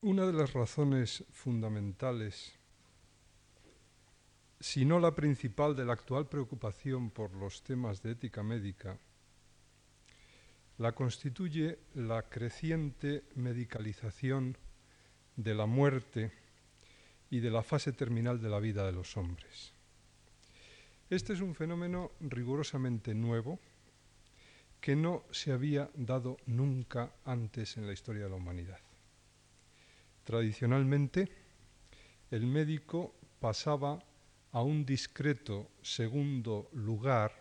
Una de las razones fundamentales, si no la principal de la actual preocupación por los temas de ética médica, la constituye la creciente medicalización de la muerte y de la fase terminal de la vida de los hombres. Este es un fenómeno rigurosamente nuevo que no se había dado nunca antes en la historia de la humanidad. Tradicionalmente, el médico pasaba a un discreto segundo lugar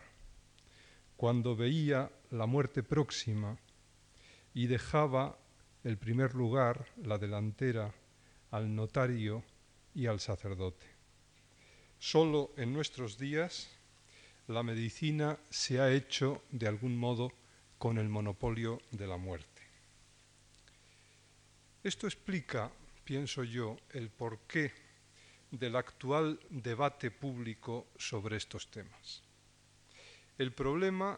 cuando veía la muerte próxima y dejaba el primer lugar, la delantera, al notario y al sacerdote. Solo en nuestros días la medicina se ha hecho de algún modo con el monopolio de la muerte. Esto explica, pienso yo, el porqué del actual debate público sobre estos temas. El problema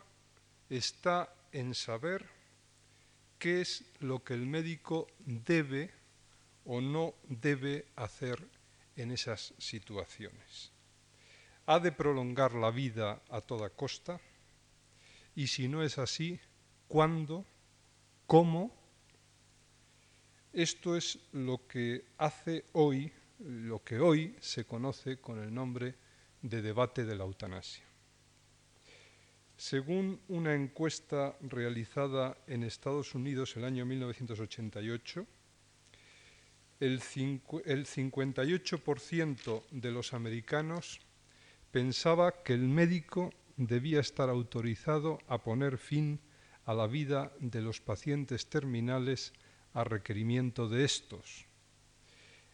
está en saber qué es lo que el médico debe o no debe hacer en esas situaciones. ¿Ha de prolongar la vida a toda costa? Y si no es así, ¿cuándo? ¿Cómo? Esto es lo que hace hoy, lo que hoy se conoce con el nombre de debate de la eutanasia. Según una encuesta realizada en Estados Unidos el año 1988, el, 58% de los americanos pensaba que el médico debía estar autorizado a poner fin a la vida de los pacientes terminales a requerimiento de estos,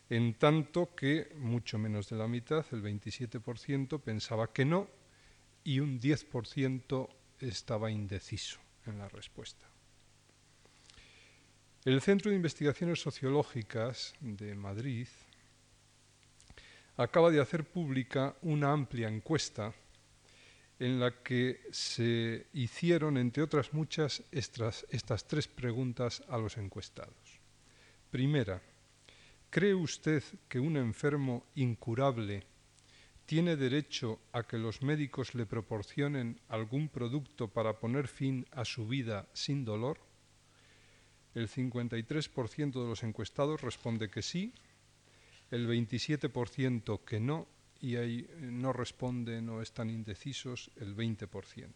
en tanto que mucho menos de la mitad, el 27%, pensaba que no y un 10% estaba indeciso en la respuesta. El Centro de Investigaciones Sociológicas de Madrid acaba de hacer pública una amplia encuesta en la que se hicieron, entre otras muchas, estas, tres preguntas a los encuestados. Primera, ¿cree usted que un enfermo incurable tiene derecho a que los médicos le proporcionen algún producto para poner fin a su vida sin dolor? El 53% de los encuestados responde que sí, el 27% que no y ahí no responden o están indecisos el 20%.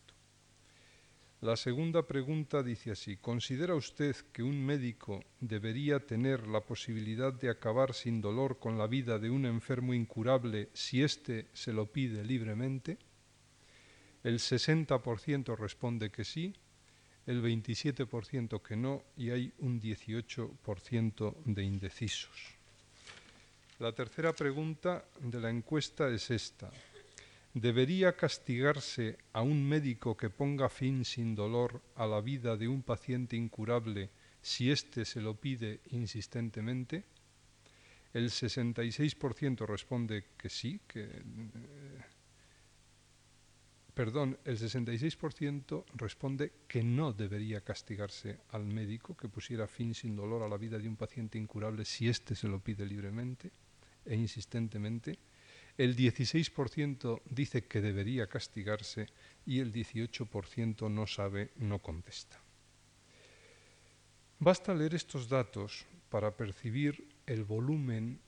La segunda pregunta dice así, ¿considera usted que un médico debería tener la posibilidad de acabar sin dolor con la vida de un enfermo incurable si éste se lo pide libremente? El 60% responde que sí, el 27% que no y hay un 18% de indecisos. La tercera pregunta de la encuesta es esta. ¿Debería castigarse a un médico que ponga fin sin dolor a la vida de un paciente incurable si éste se lo pide insistentemente? El 66% responde que sí, que, eh, perdón, el 66% responde que no debería castigarse al médico que pusiera fin sin dolor a la vida de un paciente incurable si éste se lo pide libremente e insistentemente, el 16% dice que debería castigarse y el 18% no sabe, no contesta. Basta leer estos datos para percibir el volumen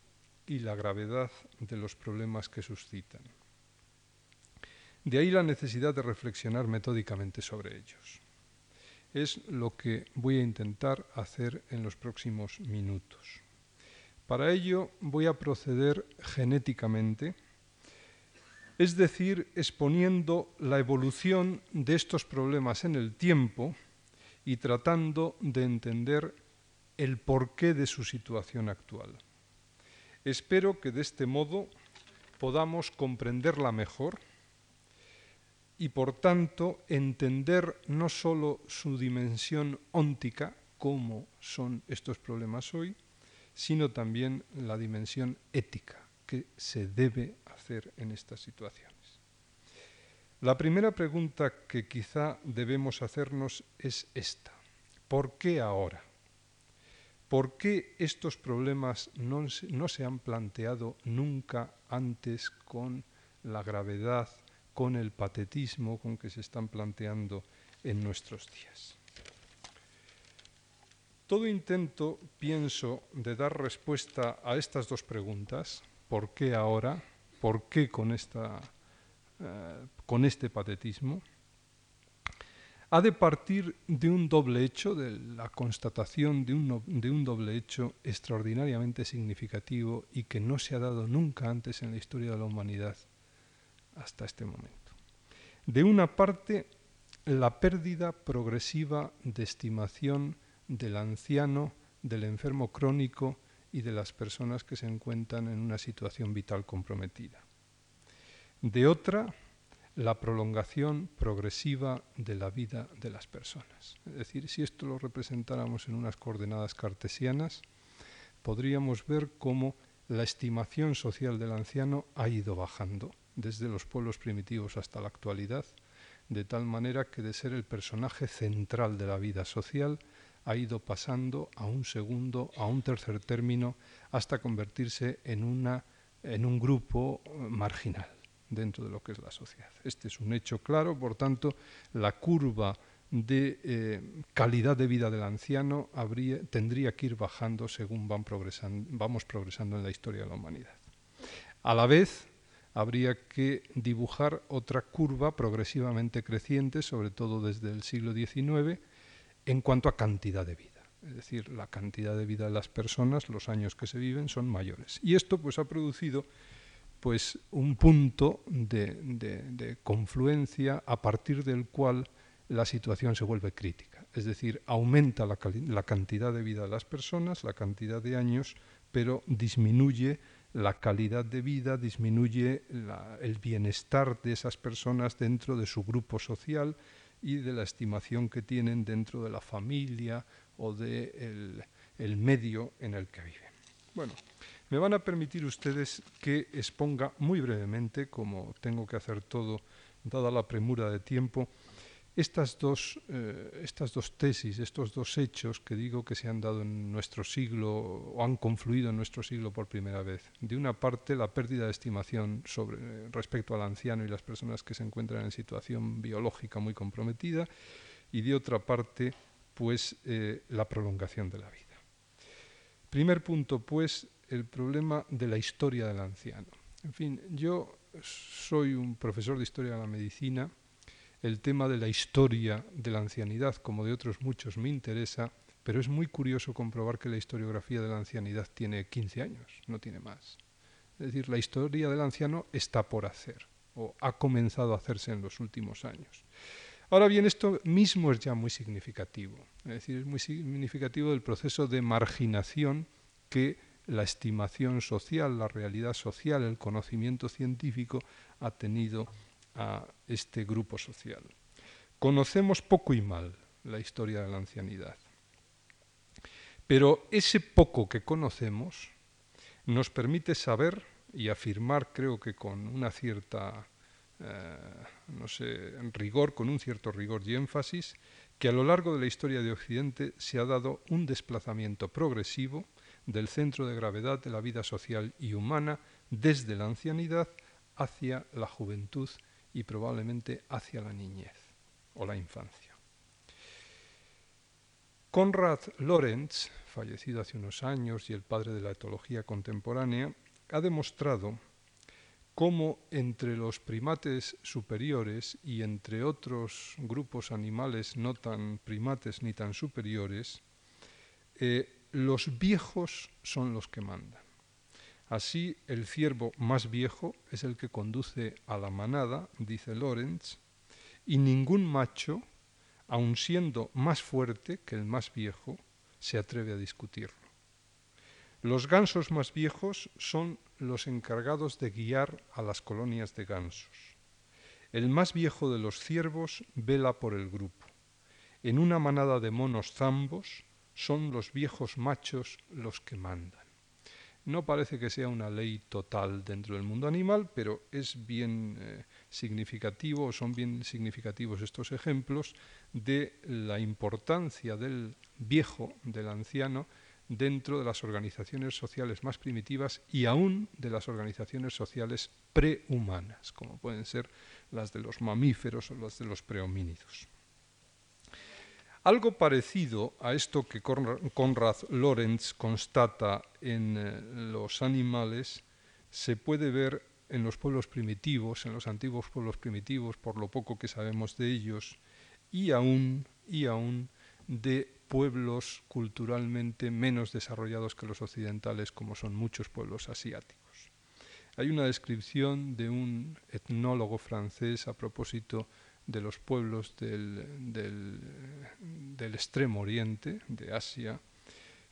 y la gravedad de los problemas que suscitan. De ahí la necesidad de reflexionar metódicamente sobre ellos. Es lo que voy a intentar hacer en los próximos minutos. Para ello voy a proceder genéticamente, es decir, exponiendo la evolución de estos problemas en el tiempo y tratando de entender el porqué de su situación actual. Espero que de este modo podamos comprenderla mejor y por tanto entender no sólo su dimensión óntica, cómo son estos problemas hoy, sino también la dimensión ética que se debe hacer en estas situaciones. La primera pregunta que quizá debemos hacernos es esta. ¿Por qué ahora? ¿Por qué estos problemas no, no se han planteado nunca antes con la gravedad, con el patetismo con que se están planteando en nuestros días? Todo intento, pienso, de dar respuesta a estas dos preguntas, ¿por qué ahora? ¿Por qué con, esta, eh, con este patetismo? ha de partir de un doble hecho, de la constatación de un, de un, doble hecho extraordinariamente significativo y que no se ha dado nunca antes en la historia de la humanidad hasta este momento. De una parte, la pérdida progresiva de estimación del anciano, del enfermo crónico y de las personas que se encuentran en una situación vital comprometida. De otra, la prolongación progresiva de la vida de las personas. Es decir, si esto lo representáramos en unas coordenadas cartesianas, podríamos ver cómo la estimación social del anciano ha ido bajando desde los pueblos primitivos hasta la actualidad, de tal manera que de ser el personaje central de la vida social ha ido pasando a un segundo, a un tercer término, hasta convertirse en, una, en un grupo marginal dentro de lo que es la sociedad. Este es un hecho claro, por tanto, la curva de eh, calidad de vida del anciano tendría que ir bajando según van vamos progresando en la historia de la humanidad. A la vez, habría que dibujar otra curva progresivamente creciente, sobre todo desde el siglo XIX, en cuanto a cantidad de vida. Es decir, la cantidad de vida de las personas, los años que se viven, son mayores. Y esto pues, ha producido pues, un punto de, confluencia a partir del cual la situación se vuelve crítica. Es decir, aumenta la, la cantidad de vida de las personas, la cantidad de años, pero disminuye la calidad de vida, disminuye el bienestar de esas personas dentro de su grupo social y de la estimación que tienen dentro de la familia o del de el medio en el que viven. Bueno, me van a permitir ustedes que exponga muy brevemente, como tengo que hacer todo, dada la premura de tiempo, estas dos, eh, estas dos tesis, estos dos hechos que digo que se han dado en nuestro siglo o han confluido en nuestro siglo por primera vez. De una parte, la pérdida de estimación sobre, respecto al anciano y las personas que se encuentran en situación biológica muy comprometida, y de otra parte, pues eh, la prolongación de la vida. Primer punto, pues, el problema de la historia del anciano. En fin, yo soy un profesor de historia de la medicina el tema de la historia de la ancianidad, como de otros muchos, me interesa, pero es muy curioso comprobar que la historiografía de la ancianidad tiene 15 años, no tiene más. Es decir, la historia del anciano está por hacer, o ha comenzado a hacerse en los últimos años. Ahora bien, esto mismo es ya muy significativo, es decir, es muy significativo del proceso de marginación que la estimación social, la realidad social, el conocimiento científico ha tenido a este grupo social. Conocemos poco y mal la historia de la ancianidad, pero ese poco que conocemos nos permite saber y afirmar, creo que con una cierta, eh, no sé, rigor, con un cierto rigor y énfasis, que a lo largo de la historia de Occidente se ha dado un desplazamiento progresivo del centro de gravedad de la vida social y humana desde la ancianidad hacia la juventud y probablemente hacia la niñez o la infancia. Konrad Lorenz, fallecido hace unos años y el padre de la etología contemporánea, ha demostrado cómo entre los primates superiores y entre otros grupos animales no tan primates ni tan superiores, eh, los viejos son los que mandan. Así, el ciervo más viejo es el que conduce a la manada, dice Lorenz, y ningún macho, aun siendo más fuerte que el más viejo, se atreve a discutirlo. Los gansos más viejos son los encargados de guiar a las colonias de gansos. El más viejo de los ciervos vela por el grupo. En una manada de monos zambos son los viejos machos los que mandan. No parece que sea una ley total dentro del mundo animal, pero es bien eh, significativo, son bien significativos estos ejemplos de la importancia del viejo, del anciano, dentro de las organizaciones sociales más primitivas y aún de las organizaciones sociales prehumanas, como pueden ser las de los mamíferos o las de los prehomínidos. Algo parecido a esto que Konrad Lorenz constata en eh, los animales se puede ver en los pueblos primitivos, en los antiguos pueblos primitivos, por lo poco que sabemos de ellos, y aún, y aún de pueblos culturalmente menos desarrollados que los occidentales, como son muchos pueblos asiáticos. Hay una descripción de un etnólogo francés a propósito de los pueblos del, del extremo oriente, de Asia,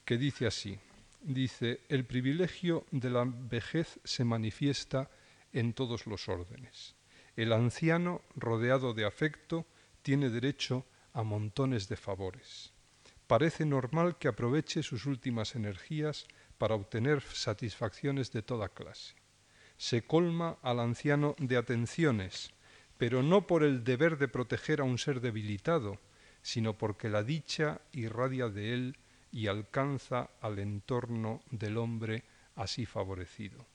que dice así, dice, el privilegio de la vejez se manifiesta en todos los órdenes. El anciano, rodeado de afecto, tiene derecho a montones de favores. Parece normal que aproveche sus últimas energías para obtener satisfacciones de toda clase. Se colma al anciano de atenciones, pero no por el deber de proteger a un ser debilitado, sino porque la dicha irradia de él y alcanza al entorno del hombre así favorecido.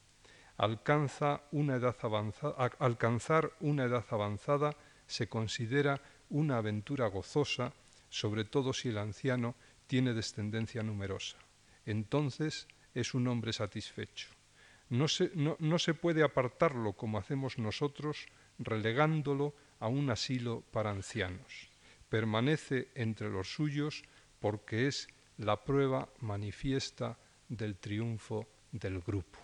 Alcanza una edad alcanzar una edad avanzada se considera una aventura gozosa, sobre todo si el anciano tiene descendencia numerosa. Entonces es un hombre satisfecho. No se, no se puede apartarlo como hacemos nosotros, relegándolo a un asilo para ancianos. Permanece entre los suyos porque es la prueba manifiesta del triunfo del grupo.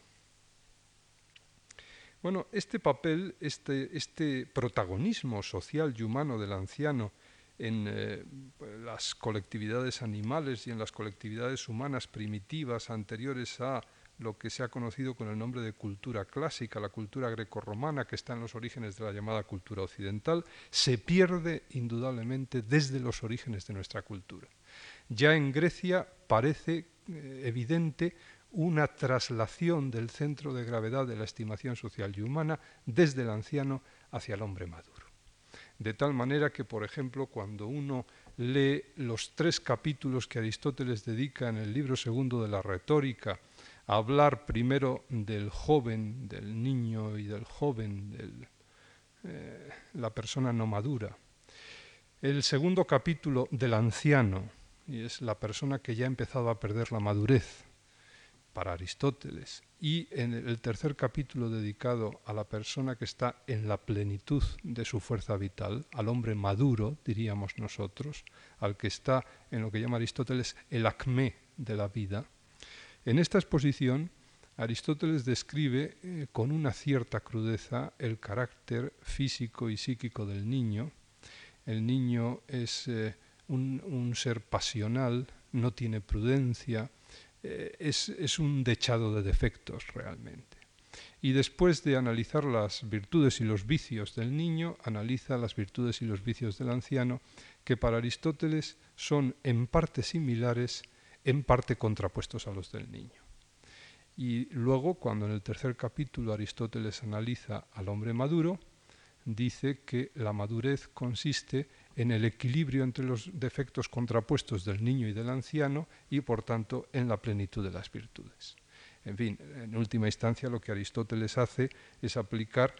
Bueno, este papel, este, este protagonismo social y humano del anciano en eh, las colectividades animales y en las colectividades humanas primitivas anteriores a lo que se ha conocido con el nombre de cultura clásica, la cultura grecorromana que está en los orígenes de la llamada cultura occidental, se pierde indudablemente desde los orígenes de nuestra cultura. Ya en Grecia parece eh, evidente una traslación del centro de gravedad de la estimación social y humana desde el anciano hacia el hombre maduro. De tal manera que, por ejemplo, cuando uno lee los tres capítulos que Aristóteles dedica en el libro segundo de la retórica hablar primero del joven, del niño y del joven, de eh, la persona no madura, el segundo capítulo del anciano, y es la persona que ya ha empezado a perder la madurez, para Aristóteles, y en el tercer capítulo dedicado a la persona que está en la plenitud de su fuerza vital, al hombre maduro, diríamos nosotros, al que está en lo que llama Aristóteles el acmé de la vida, en esta exposición Aristóteles describe eh, con una cierta crudeza el carácter físico y psíquico del niño. El niño es eh, un ser pasional, no tiene prudencia, eh, es, un dechado de defectos realmente. Y después de analizar las virtudes y los vicios del niño, analiza las virtudes y los vicios del anciano, que para Aristóteles son en parte similares, en parte contrapuestos a los del niño. Y luego, cuando en el tercer capítulo Aristóteles analiza al hombre maduro, dice que la madurez consiste en el equilibrio entre los defectos contrapuestos del niño y del anciano y por tanto en la plenitud de las virtudes. En fin, en última instancia lo que Aristóteles hace es aplicar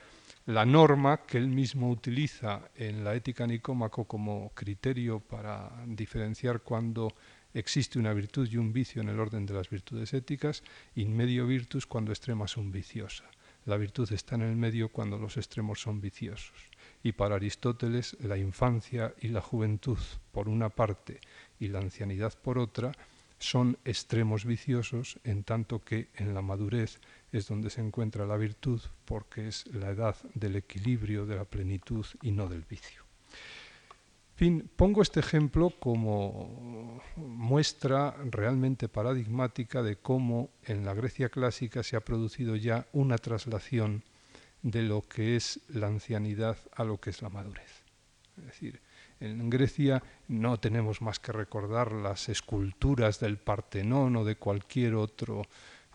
la norma que él mismo utiliza en la ética nicómaco como criterio para diferenciar cuando existe una virtud y un vicio en el orden de las virtudes éticas, in medio virtus cuando extrema son viciosa. La virtud está en el medio cuando los extremos son viciosos. Y para Aristóteles la infancia y la juventud por una parte y la ancianidad por otra son extremos viciosos en tanto que en la madurez es donde se encuentra la virtud porque es la edad del equilibrio, de la plenitud y no del vicio pongo este ejemplo como muestra realmente paradigmática de cómo en la Grecia clásica se ha producido ya una traslación de lo que es la ancianidad a lo que es la madurez. Es decir, en Grecia no tenemos más que recordar las esculturas del Partenón o de cualquier otro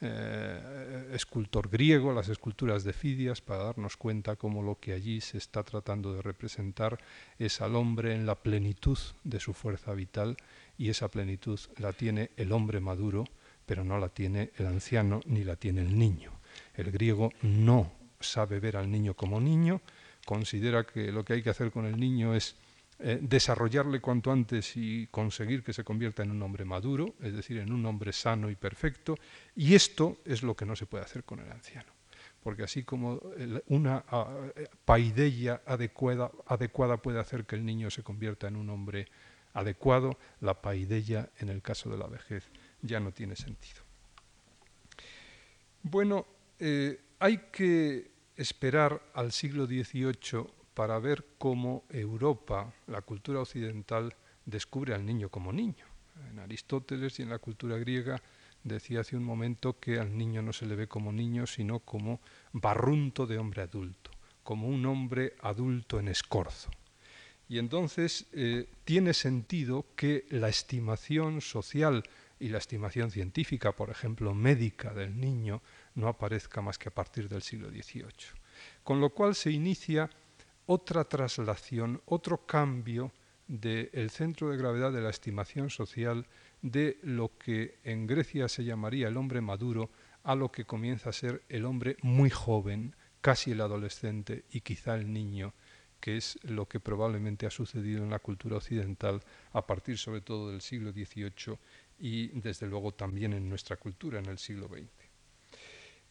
eh, escultor griego, las esculturas de Fidias, para darnos cuenta cómo lo que allí se está tratando de representar es al hombre en la plenitud de su fuerza vital y esa plenitud la tiene el hombre maduro, pero no la tiene el anciano ni la tiene el niño. El griego no sabe ver al niño como niño, considera que lo que hay que hacer con el niño es eh, desarrollarle cuanto antes y conseguir que se convierta en un hombre maduro, es decir, en un hombre sano y perfecto, y esto es lo que no se puede hacer con el anciano. Porque así como una paideia adecuada, adecuada puede hacer que el niño se convierta en un hombre adecuado, la paideia en el caso de la vejez ya no tiene sentido. Bueno, eh, hay que esperar al siglo XVIII para ver cómo Europa, la cultura occidental, descubre al niño como niño. En Aristóteles y en la cultura griega decía hace un momento que al niño no se le ve como niño, sino como barrunto de hombre adulto, como un hombre adulto en escorzo. Y entonces eh, tiene sentido que la estimación social y la estimación científica, por ejemplo, médica del niño, no aparezca más que a partir del siglo XVIII. Con lo cual se inicia otra traslación, otro cambio del centro de gravedad de la estimación social de lo que en Grecia se llamaría el hombre maduro a lo que comienza a ser el hombre muy joven, casi el adolescente y quizá el niño, que es lo que probablemente ha sucedido en la cultura occidental a partir sobre todo del siglo XVIII y desde luego también en nuestra cultura en el siglo XX.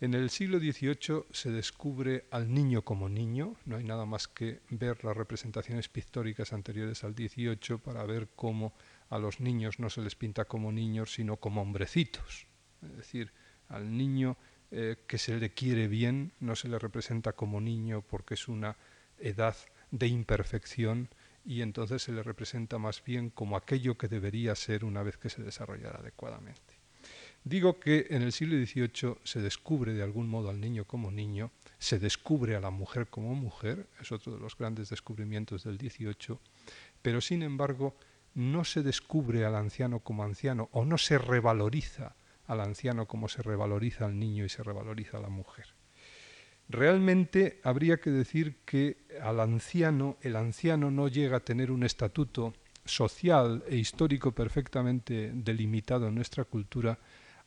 En el siglo XVIII se descubre al niño como niño, no hay nada más que ver las representaciones pictóricas anteriores al XVIII para ver cómo a los niños no se les pinta como niños, sino como hombrecitos. Es decir, al niño eh, que se le quiere bien no se le representa como niño porque es una edad de imperfección y entonces se le representa más bien como aquello que debería ser una vez que se desarrollara adecuadamente. Digo que en el siglo XVIII se descubre de algún modo al niño como niño, se descubre a la mujer como mujer, es otro de los grandes descubrimientos del XVIII, pero sin embargo no se descubre al anciano como anciano o no se revaloriza al anciano como se revaloriza al niño y se revaloriza a la mujer. Realmente habría que decir que al anciano, el anciano no llega a tener un estatuto social e histórico perfectamente delimitado en nuestra cultura,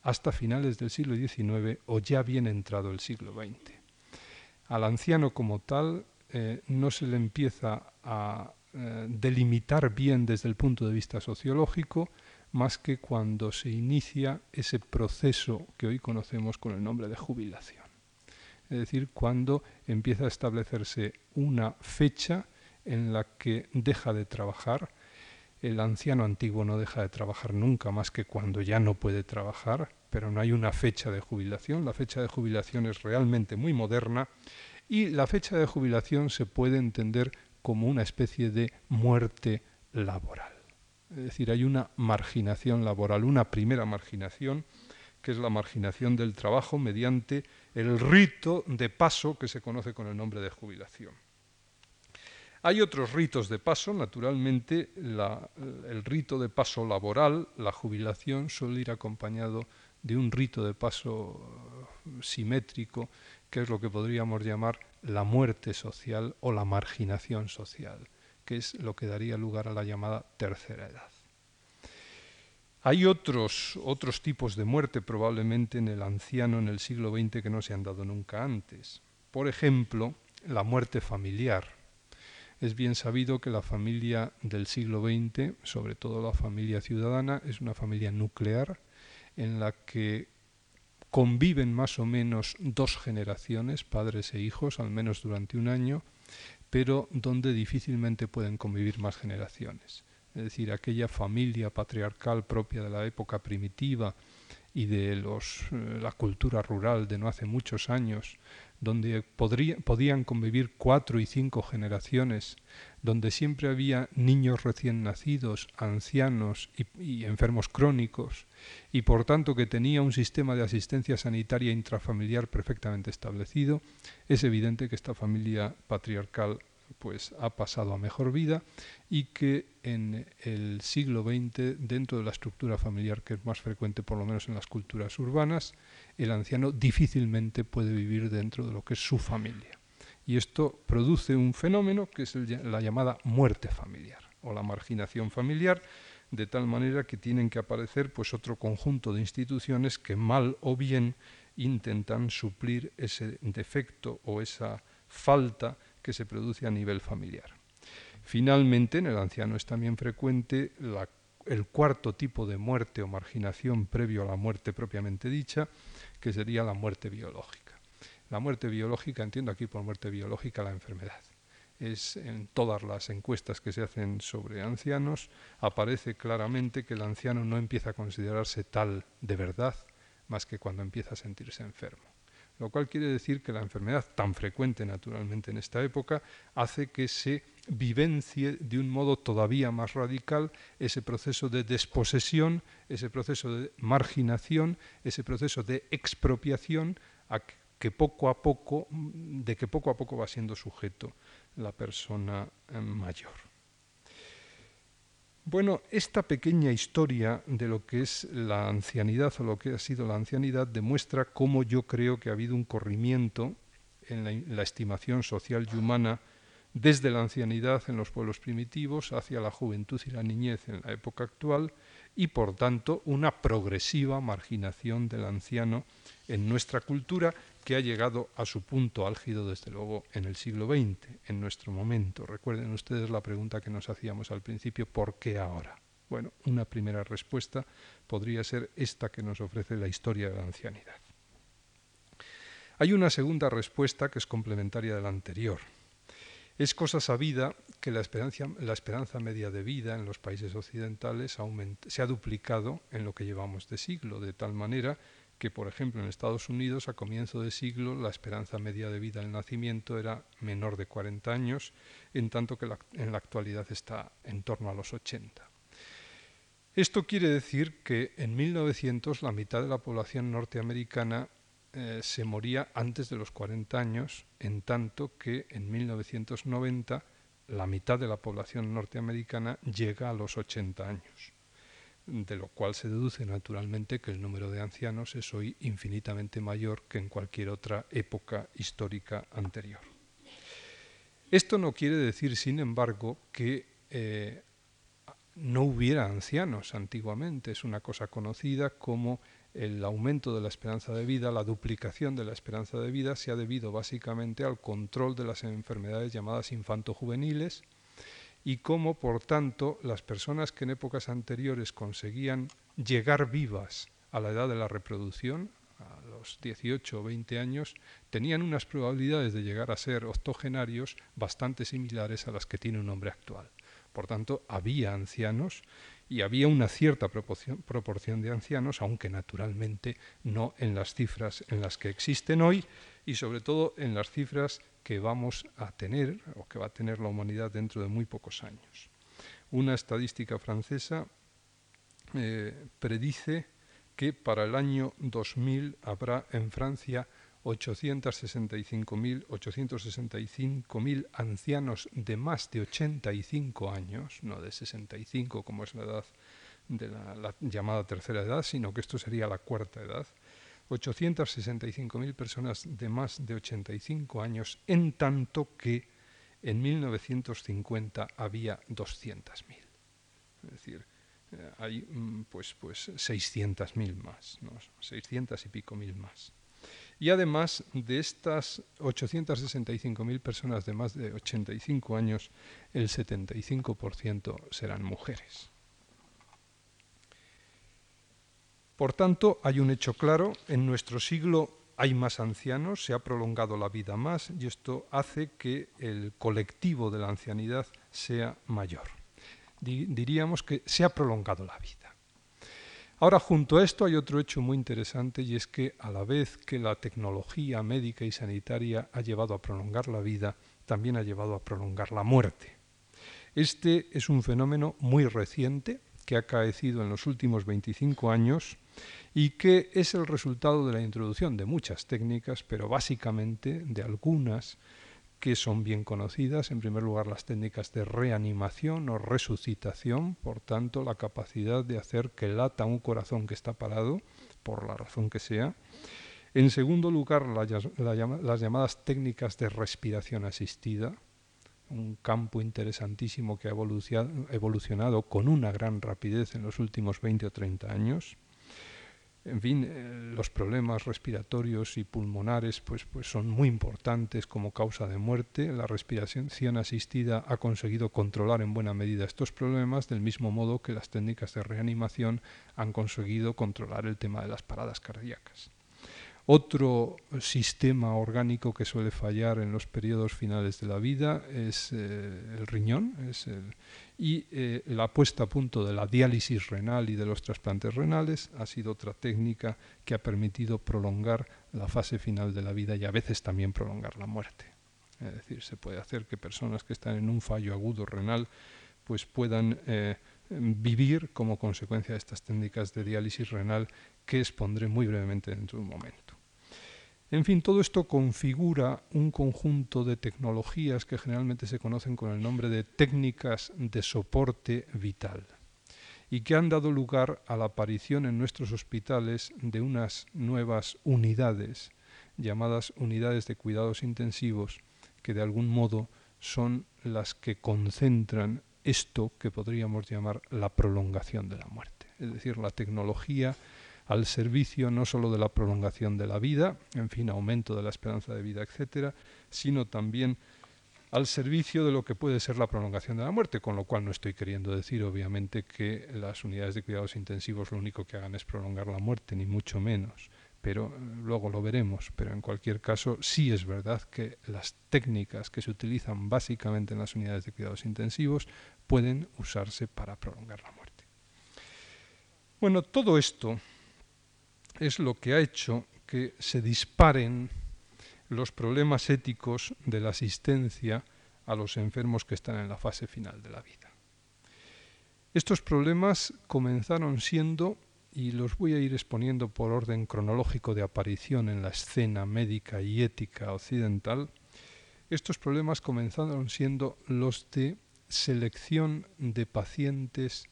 hasta finales del siglo XIX o ya bien entrado el siglo XX. Al anciano como tal eh, no se le empieza a eh, delimitar bien desde el punto de vista sociológico, más que cuando se inicia ese proceso que hoy conocemos con el nombre de jubilación. Es decir, cuando empieza a establecerse una fecha en la que deja de trabajar el anciano antiguo no deja de trabajar nunca más que cuando ya no puede trabajar, pero no hay una fecha de jubilación. La fecha de jubilación es realmente muy moderna y la fecha de jubilación se puede entender como una especie de muerte laboral. Es decir, hay una marginación laboral, una primera marginación, que es la marginación del trabajo mediante el rito de paso que se conoce con el nombre de jubilación. Hay otros ritos de paso, naturalmente el rito de paso laboral, la jubilación, suele ir acompañado de un rito de paso simétrico, que es lo que podríamos llamar la muerte social o la marginación social, que es lo que daría lugar a la llamada tercera edad. Hay otros, otros tipos de muerte probablemente en el anciano en el siglo XX que no se han dado nunca antes. Por ejemplo, la muerte familiar es bien sabido que la familia del siglo XX, sobre todo la familia ciudadana, es una familia nuclear en la que conviven más o menos dos generaciones, padres e hijos, al menos durante un año, pero donde difícilmente pueden convivir más generaciones. Es decir, aquella familia patriarcal propia de la época primitiva y de los, eh, la cultura rural de no hace muchos años, donde podían convivir cuatro y cinco generaciones, donde siempre había niños recién nacidos, ancianos y, enfermos crónicos, y por tanto que tenía un sistema de asistencia sanitaria intrafamiliar perfectamente establecido, es evidente que esta familia patriarcal pues ha pasado a mejor vida y que en el siglo XX, dentro de la estructura familiar que es más frecuente por lo menos en las culturas urbanas, el anciano difícilmente puede vivir dentro de lo que es su familia. Y esto produce un fenómeno que es la llamada muerte familiar o la marginación familiar, de tal manera que tienen que aparecer pues otro conjunto de instituciones que mal o bien intentan suplir ese defecto o esa falta que se produce a nivel familiar. Finalmente, en el anciano es también frecuente el cuarto tipo de muerte o marginación previo a la muerte propiamente dicha, que sería la muerte biológica. La muerte biológica, entiendo aquí por muerte biológica la enfermedad. Es en todas las encuestas que se hacen sobre ancianos, aparece claramente que el anciano no empieza a considerarse tal de verdad más que cuando empieza a sentirse enfermo lo cual quiere decir que la enfermedad, tan frecuente naturalmente en esta época, hace que se vivencie de un modo todavía más radical ese proceso de desposesión, ese proceso de marginación, ese proceso de expropiación que poco a poco, de que poco a poco va siendo sujeto la persona eh, mayor. Bueno, esta pequeña historia de lo que es la ancianidad o lo que ha sido la ancianidad demuestra cómo yo creo que ha habido un corrimiento en la, estimación social y humana desde la ancianidad en los pueblos primitivos hacia la juventud y la niñez en la época actual y por tanto una progresiva marginación del anciano en nuestra cultura que ha llegado a su punto álgido desde luego en el siglo XX, en nuestro momento. Recuerden ustedes la pregunta que nos hacíamos al principio, ¿por qué ahora? Bueno, una primera respuesta podría ser esta que nos ofrece la historia de la ancianidad. Hay una segunda respuesta que es complementaria de la anterior. Es cosa sabida que la esperanza, media de vida en los países occidentales se ha duplicado en lo que llevamos de siglo, de tal manera que, por ejemplo, en Estados Unidos a comienzo de siglo la esperanza media de vida al nacimiento era menor de 40 años, en tanto que en la actualidad está en torno a los 80. Esto quiere decir que en 1900 la mitad de la población norteamericana eh, se moría antes de los 40 años, en tanto que en 1990 la mitad de la población norteamericana llega a los 80 años, de lo cual se deduce naturalmente que el número de ancianos es hoy infinitamente mayor que en cualquier otra época histórica anterior. Esto no quiere decir, sin embargo, que eh, no hubiera ancianos antiguamente. Es una cosa conocida como el aumento de la esperanza de vida, la duplicación de la esperanza de vida, se ha debido básicamente al control de las enfermedades llamadas infantojuveniles y cómo, por tanto, las personas que en épocas anteriores conseguían llegar vivas a la edad de la reproducción, a los 18 o 20 años, tenían unas probabilidades de llegar a ser octogenarios bastante similares a las que tiene un hombre actual. Por tanto, había ancianos y había una cierta proporción, de ancianos, aunque naturalmente no en las cifras en las que existen hoy y sobre todo en las cifras que vamos a tener o que va a tener la humanidad dentro de muy pocos años. Una estadística francesa eh, predice que para el año 2000 habrá en Francia 865.000 ancianos de más de 85 años, no de 65 como es la edad de la, llamada tercera edad, sino que esto sería la cuarta edad. 865.000 personas de más de 85 años, en tanto que en 1950 había 200.000. Es decir, eh, hay mm, pues, pues 600.000 más, ¿no? 600 y pico mil más. Y además de estas 865.000 personas de más de 85 años, el 75% serán mujeres. Por tanto, hay un hecho claro, en nuestro siglo hay más ancianos, se ha prolongado la vida más y esto hace que el colectivo de la ancianidad sea mayor. Diríamos que se ha prolongado la vida. Ahora, junto a esto hay otro hecho muy interesante y es que a la vez que la tecnología médica y sanitaria ha llevado a prolongar la vida, también ha llevado a prolongar la muerte. Este es un fenómeno muy reciente que ha acaecido en los últimos 25 años y que es el resultado de la introducción de muchas técnicas, pero básicamente de algunas que son bien conocidas, en primer lugar las técnicas de reanimación o resucitación, por tanto la capacidad de hacer que lata un corazón que está parado, por la razón que sea. En segundo lugar, las llamadas técnicas de respiración asistida, un campo interesantísimo que ha evolucionado con una gran rapidez en los últimos 20 o 30 años en fin, eh, los problemas respiratorios y pulmonares pues, pues son muy importantes como causa de muerte. La respiración asistida ha conseguido controlar en buena medida estos problemas, del mismo modo que las técnicas de reanimación han conseguido controlar el tema de las paradas cardíacas. Otro sistema orgánico que suele fallar en los periodos finales de la vida es eh, el riñón y eh, la puesta a punto de la diálisis renal y de los trasplantes renales ha sido otra técnica que ha permitido prolongar la fase final de la vida y a veces también prolongar la muerte. Es decir, se puede hacer que personas que están en un fallo agudo renal pues puedan eh, vivir como consecuencia de estas técnicas de diálisis renal que expondré muy brevemente dentro de un momento. En fin, todo esto configura un conjunto de tecnologías que generalmente se conocen con el nombre de técnicas de soporte vital y que han dado lugar a la aparición en nuestros hospitales de unas nuevas unidades llamadas unidades de cuidados intensivos que de algún modo son las que concentran esto que podríamos llamar la prolongación de la muerte, es decir, la tecnología al servicio no solo de la prolongación de la vida, en fin, aumento de la esperanza de vida, etcétera, sino también al servicio de lo que puede ser la prolongación de la muerte, con lo cual no estoy queriendo decir, obviamente, que las unidades de cuidados intensivos lo único que hagan es prolongar la muerte, ni mucho menos, pero eh, luego lo veremos. Pero en cualquier caso, sí es verdad que las técnicas que se utilizan básicamente en las unidades de cuidados intensivos pueden usarse para prolongar la muerte. Bueno, todo esto es lo que ha hecho que se disparen los problemas éticos de la asistencia a los enfermos que están en la fase final de la vida. Estos problemas comenzaron siendo, y los voy a ir exponiendo por orden cronológico de aparición en la escena médica y ética occidental, estos problemas comenzaron siendo los de selección de pacientes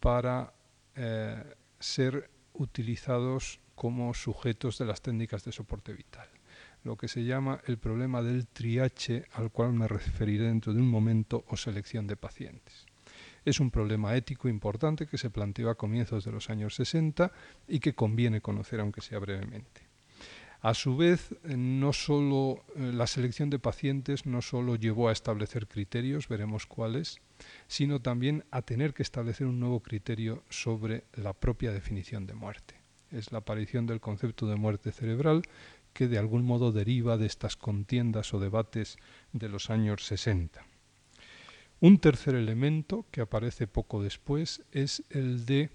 para eh, ser utilizados como sujetos de las técnicas de soporte vital, lo que se llama el problema del triache, al cual me referiré dentro de un momento, o selección de pacientes. Es un problema ético importante que se planteó a comienzos de los años 60 y que conviene conocer aunque sea brevemente. A su vez, no solo eh, la selección de pacientes no solo llevó a establecer criterios, veremos cuáles, sino también a tener que establecer un nuevo criterio sobre la propia definición de muerte. Es la aparición del concepto de muerte cerebral que de algún modo deriva de estas contiendas o debates de los años 60. Un tercer elemento que aparece poco después es el de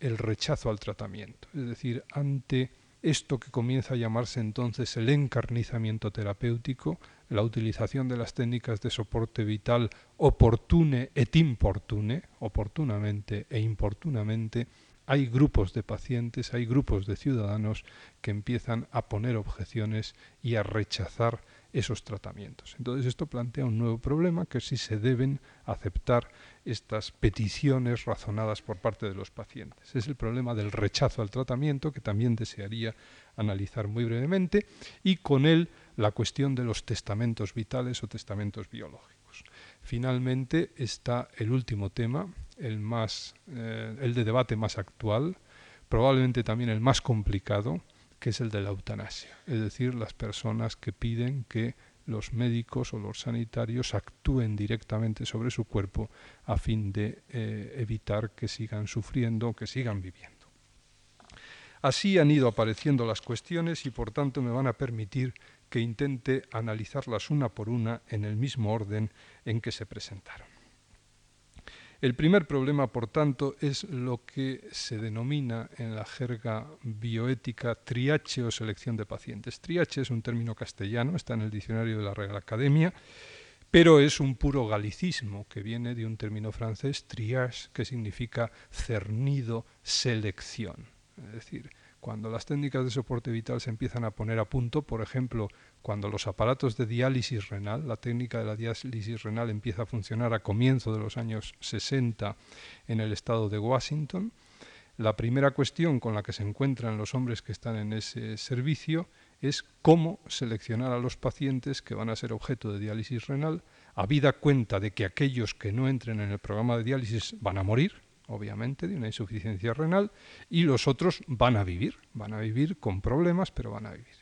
el rechazo al tratamiento, es decir, ante esto que comienza a llamarse entonces el encarnizamiento terapéutico, la utilización de las técnicas de soporte vital oportune et importune, oportunamente e importunamente, hay grupos de pacientes, hay grupos de ciudadanos que empiezan a poner objeciones y a rechazar esos tratamientos. Entonces esto plantea un nuevo problema que si se deben aceptar estas peticiones razonadas por parte de los pacientes. Es el problema del rechazo al tratamiento que también desearía analizar muy brevemente y con él la cuestión de los testamentos vitales o testamentos biológicos. Finalmente está el último tema, el, más, eh, el de debate más actual, probablemente también el más complicado, que es el de la eutanasia, es decir, las personas que piden que los médicos o los sanitarios actúen directamente sobre su cuerpo a fin de eh, evitar que sigan sufriendo, que sigan viviendo. Así han ido apareciendo las cuestiones y por tanto me van a permitir que intente analizarlas una por una en el mismo orden en que se presentaron. El primer problema, por tanto, es lo que se denomina en la jerga bioética triache o selección de pacientes. Triache es un término castellano, está en el diccionario de la Real Academia, pero es un puro galicismo que viene de un término francés, triage, que significa cernido, selección. Es decir, cuando las técnicas de soporte vital se empiezan a poner a punto, por ejemplo, cuando los aparatos de diálisis renal, la técnica de la diálisis renal empieza a funcionar a comienzo de los años 60 en el estado de Washington, la primera cuestión con la que se encuentran los hombres que están en ese servicio es cómo seleccionar a los pacientes que van a ser objeto de diálisis renal habida cuenta de que aquellos que no entren en el programa de diálisis van a morir, obviamente, de una insuficiencia renal, y los otros van a vivir, van a vivir con problemas, pero van a vivir.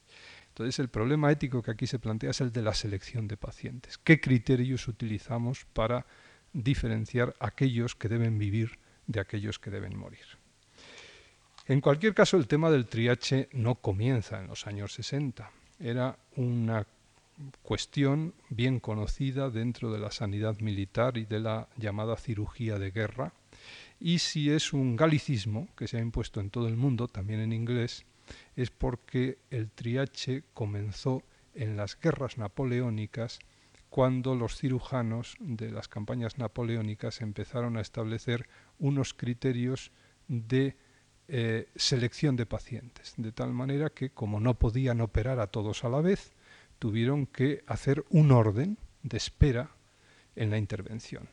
Entonces, el problema ético que aquí se plantea es el de la selección de pacientes. ¿Qué criterios utilizamos para diferenciar aquellos que deben vivir de aquellos que deben morir? En cualquier caso, el tema del triache no comienza en los años 60. Era una cuestión bien conocida dentro de la sanidad militar y de la llamada cirugía de guerra, y si es un galicismo que se ha impuesto en todo el mundo, también en inglés, es porque el triache comenzó en las guerras napoleónicas cuando los cirujanos de las campañas napoleónicas empezaron a establecer unos criterios de eh, selección de pacientes, de tal manera que como no podían operar a todos a la vez, tuvieron que hacer un orden de espera en la intervención,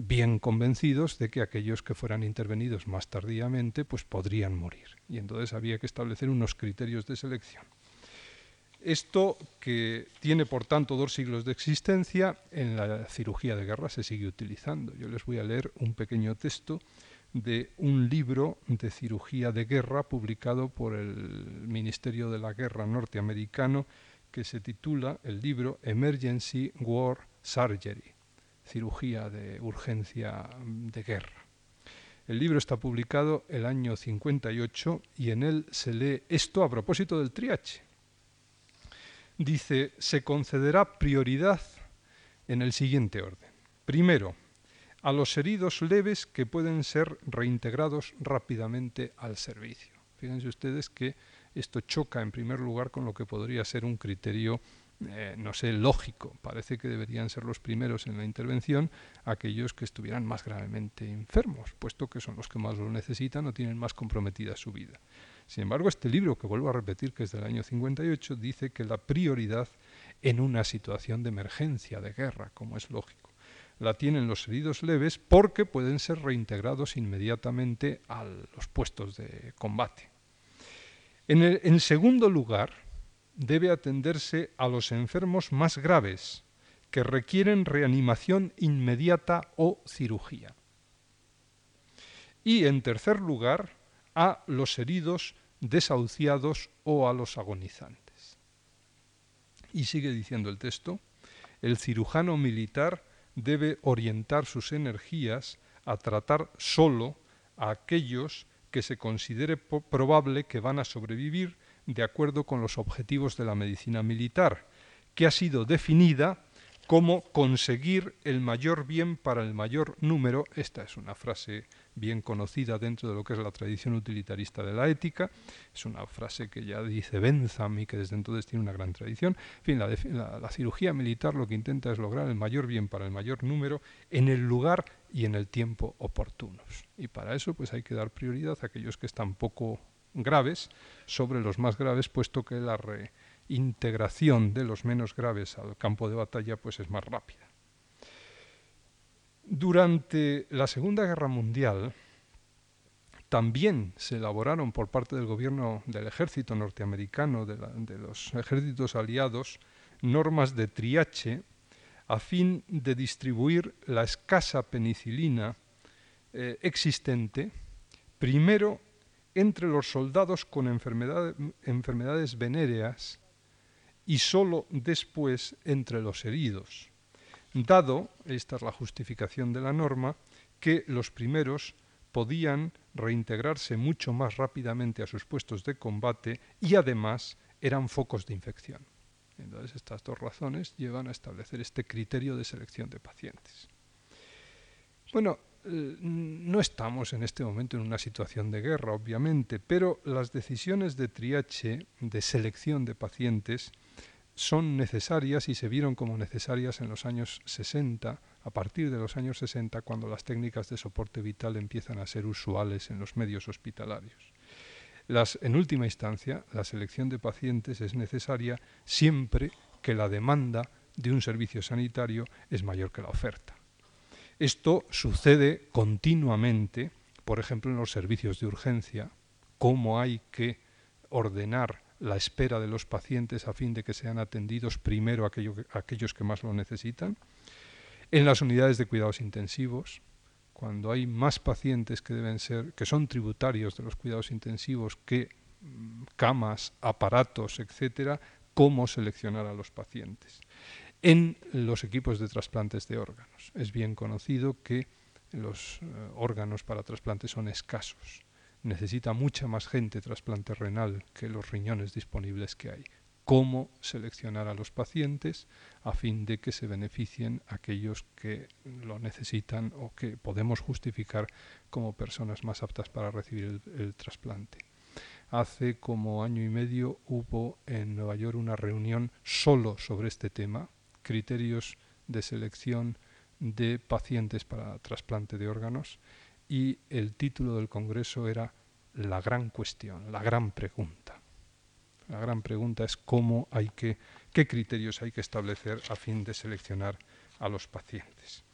bien convencidos de que aquellos que fueran intervenidos más tardíamente pues podrían morir y entonces había que establecer unos criterios de selección. Esto que tiene por tanto dos siglos de existencia en la cirugía de guerra se sigue utilizando. Yo les voy a leer un pequeño texto de un libro de cirugía de guerra publicado por el Ministerio de la Guerra norteamericano que se titula el libro Emergency War Surgery, cirugía de urgencia de guerra. El libro está publicado el año 58 y en él se lee esto a propósito del triache. Dice, se concederá prioridad en el siguiente orden. Primero, a los heridos leves que pueden ser reintegrados rápidamente al servicio. Fíjense ustedes que esto choca en primer lugar con lo que podría ser un criterio, eh, no sé, lógico. Parece que deberían ser los primeros en la intervención aquellos que estuvieran más gravemente enfermos, puesto que son los que más lo necesitan o tienen más comprometida su vida. Sin embargo, este libro, que vuelvo a repetir que es del año 58, dice que la prioridad en una situación de emergencia, de guerra, como es lógico la tienen los heridos leves porque pueden ser reintegrados inmediatamente a los puestos de combate. En, en segundo lugar, debe atenderse a los enfermos más graves, que requieren reanimación inmediata o cirugía. Y en tercer lugar, a los heridos desahuciados o a los agonizantes. Y sigue diciendo el texto, el cirujano militar debe orientar sus energías a tratar solo a aquellos que se considere probable que van a sobrevivir de acuerdo con los objetivos de la medicina militar, que ha sido definida como conseguir el mayor bien para el mayor número. Esta es una frase bien conocida dentro de lo que es la tradición utilitarista de la ética. Es una frase que ya dice Bentham y que desde entonces tiene una gran tradición. En fin, la, la cirugía militar lo que intenta es lograr el mayor bien para el mayor número en el lugar y en el tiempo oportunos. Y para eso pues hay que dar prioridad a aquellos que están poco graves sobre los más graves, puesto que la reintegración de los menos graves al campo de batalla pues es más rápida. Durante la Segunda Guerra Mundial también se elaboraron por parte del gobierno del ejército norteamericano, de, los ejércitos aliados, normas de triache a fin de distribuir la escasa penicilina eh, existente, primero entre los soldados con enfermedades venéreas y sólo después entre los heridos dado, esta es la justificación de la norma, que los primeros podían reintegrarse mucho más rápidamente a sus puestos de combate y además eran focos de infección. Entonces estas dos razones llevan a establecer este criterio de selección de pacientes. Bueno, no estamos en este momento en una situación de guerra, obviamente, pero las decisiones de triache, de selección de pacientes, son necesarias y se vieron como necesarias en los años 60, a partir de los años 60, cuando las técnicas de soporte vital empiezan a ser usuales en los medios hospitalarios. Las, en última instancia, la selección de pacientes es necesaria siempre que la demanda de un servicio sanitario es mayor que la oferta. Esto sucede continuamente, por ejemplo, en los servicios de urgencia, cómo hay que ordenar la espera de los pacientes a fin de que sean atendidos primero aquellos que más lo necesitan. En las unidades de cuidados intensivos, cuando hay más pacientes que deben ser, que son tributarios de los cuidados intensivos que mm, camas, aparatos, etcétera, cómo seleccionar a los pacientes. En los equipos de trasplantes de órganos. Es bien conocido que los eh, órganos para trasplantes son escasos. Necesita mucha más gente trasplante renal que los riñones disponibles que hay cómo seleccionar a los pacientes a fin de que se beneficien aquellos que lo necesitan o que podemos justificar como personas más aptas para recibir el, trasplante. Hace como año y medio hubo en Nueva York una reunión solo sobre este tema, criterios de selección de pacientes para trasplante de órganos, y el título del Congreso era La gran cuestión, la gran pregunta. La gran pregunta es cómo hay que, qué criterios hay que establecer a fin de seleccionar a los pacientes.